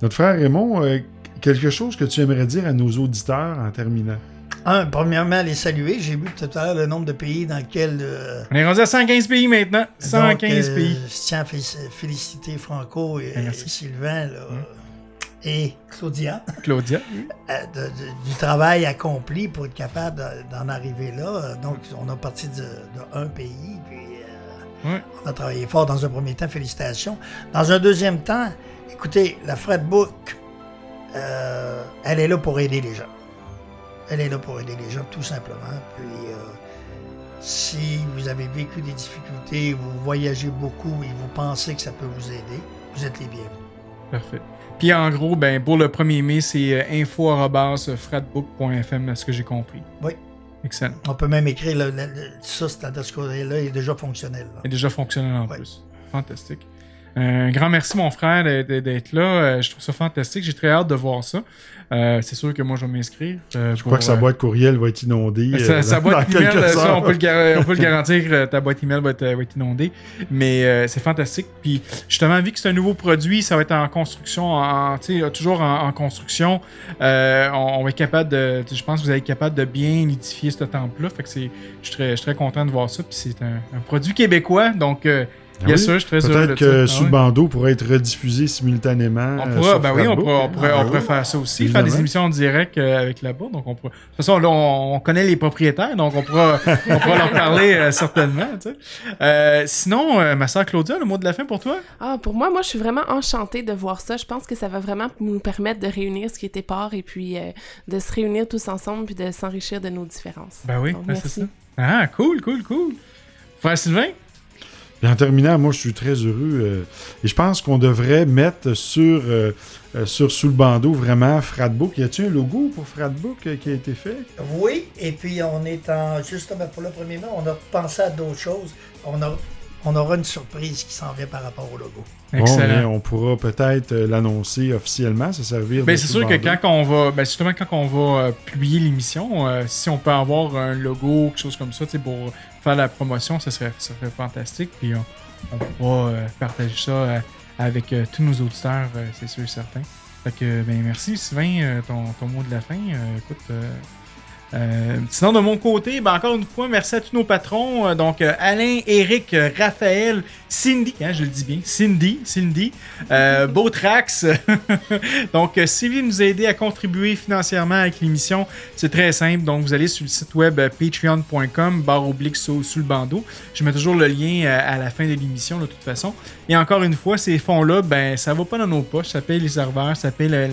notre frère Raymond, euh, quelque chose que tu aimerais dire à nos auditeurs en terminant? Un, premièrement, les saluer. J'ai vu tout à l'heure le nombre de pays dans lesquels. euh, On est rendu à 115 pays maintenant. 115 donc, euh, pays. Je tiens à félic- féliciter Franco et, merci. et Sylvain là, et Claudia. Claudia. euh, de- de- du travail accompli pour être capable de- d'en arriver là. Euh, Donc, on a parti de, de un pays, puis Ouais. On a travaillé fort dans un premier temps, félicitations. Dans un deuxième temps, écoutez, la Fredbook, euh, elle est là pour aider les gens. Elle est là pour aider les gens, tout simplement. Puis, euh, si vous avez vécu des difficultés, vous voyagez beaucoup et vous pensez que ça peut vous aider, vous êtes les bienvenus. Parfait. Puis en gros, ben, pour le 1er mai, c'est euh, info.fratbook.fm, à ce que j'ai compris. Oui. Excellent. On peut même écrire le, le- le- ça, c'est-à-dire ce courrier-là est déjà fonctionnel. là. est déjà fonctionnel en plus. Fantastique. Un grand merci, mon frère, d'être- là. Euh, Je trouve ça fantastique. J'ai très hâte de voir ça. Euh, c'est sûr que moi, je vais m'inscrire. euh, Je crois que sa boîte courriel va être inondée. Sa, euh, boîte dans email, ça, on peut, le, gar- on peut le garantir, euh, ta boîte email va être, va être inondée. Mais euh, c'est fantastique. Puis justement, vu que c'est un nouveau produit, ça va être en construction, en, toujours en, en construction. euh, on, on va être capable de. Je pense que vous allez être capable de bien édifier ce temple-là. Fait que c'est. Je suis très, content de voir ça. Puis c'est un, un produit québécois. Donc, euh, bien oui? sûr, je suis très Peut-être que. Ah sous bandeau pourrait être rediffusé simultanément. On euh, pourra, ben oui, on Fradbook. pourra, on pourrait, Ah on oui? pourrait faire ça aussi, faire des émissions en direct euh, avec là-bas. Donc on pourra- De toute façon, là, on, on connaît les propriétaires, donc on pourra, on pourra leur parler euh, certainement. tu sais. Euh, sinon, euh, ma soeur Claudia, le mot de la fin pour toi? Ah, pour moi, moi, je suis vraiment enchantée de voir ça. Je pense que ça va vraiment nous permettre de réunir ce qui était part et puis euh, de se réunir tous ensemble puis de s'enrichir de nos différences. Ben oui, Donc, ben c'est merci. ça. Ah, cool, cool, cool. Frère Sylvain? Et en terminant, moi, je suis très heureux. euh, et je pense qu'on devrait mettre sur, euh, euh, sur sous le bandeau vraiment Fradbook. Y a-t-il un logo pour Fradbook euh, qui a été fait? Oui, et puis on est en. Justement, pour le premier mai, on a pensé à d'autres choses. On, a, on aura une surprise qui s'en vient par rapport au logo. Excellent. mais on pourra peut-être l'annoncer officiellement, se servir Ben, de c'est sûr que quand on va, ben, justement, quand on va publier l'émission, euh, si on peut avoir un logo, quelque chose comme ça, tu sais, pour faire la promotion, ça serait, ça serait fantastique. Puis on, pourra euh, partager ça euh, avec euh, tous nos auditeurs, c'est sûr et certain. Fait que, ben, merci Sylvain, ton, ton mot de la fin. Écoute, euh, sinon, de mon côté, ben, encore une fois, merci à tous nos patrons. Euh, donc, euh, Alain, Eric, Raphaël, Cindy, hein, je le dis bien, Cindy, Cindy, Beautrax. donc, si vous nous aider à contribuer financièrement avec l'émission, c'est très simple. Donc, vous allez sur le site web patreon.com, barre oblique sous, le bandeau. Je mets toujours le lien à la fin de l'émission, de toute façon. Et encore une fois, ces fonds-là, ben, ça va pas dans nos poches. Ça paye les serveurs, ça paye la,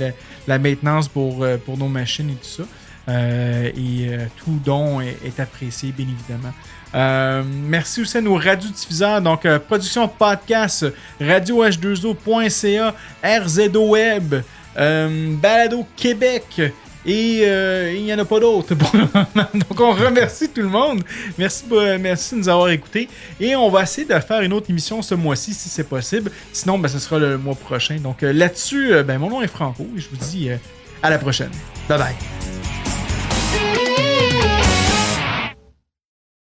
la- maintenance pour, pour nos machines et tout ça. Euh, et euh, tout don est, apprécié, bien évidemment. Euh, merci aussi à nos radiodiffuseurs, donc production podcast, radioh2o.ca, RZO Web, Balado Québec. Et il n'y en a pas d'autres. Donc on remercie tout le monde. Merci, merci de nous avoir écoutés. Et on va essayer de faire une autre émission ce mois-ci si c'est possible. Sinon, ben, ce sera le mois prochain. Donc là-dessus, ben, mon nom est Franco et je vous dis à la prochaine. Bye bye. Thank you.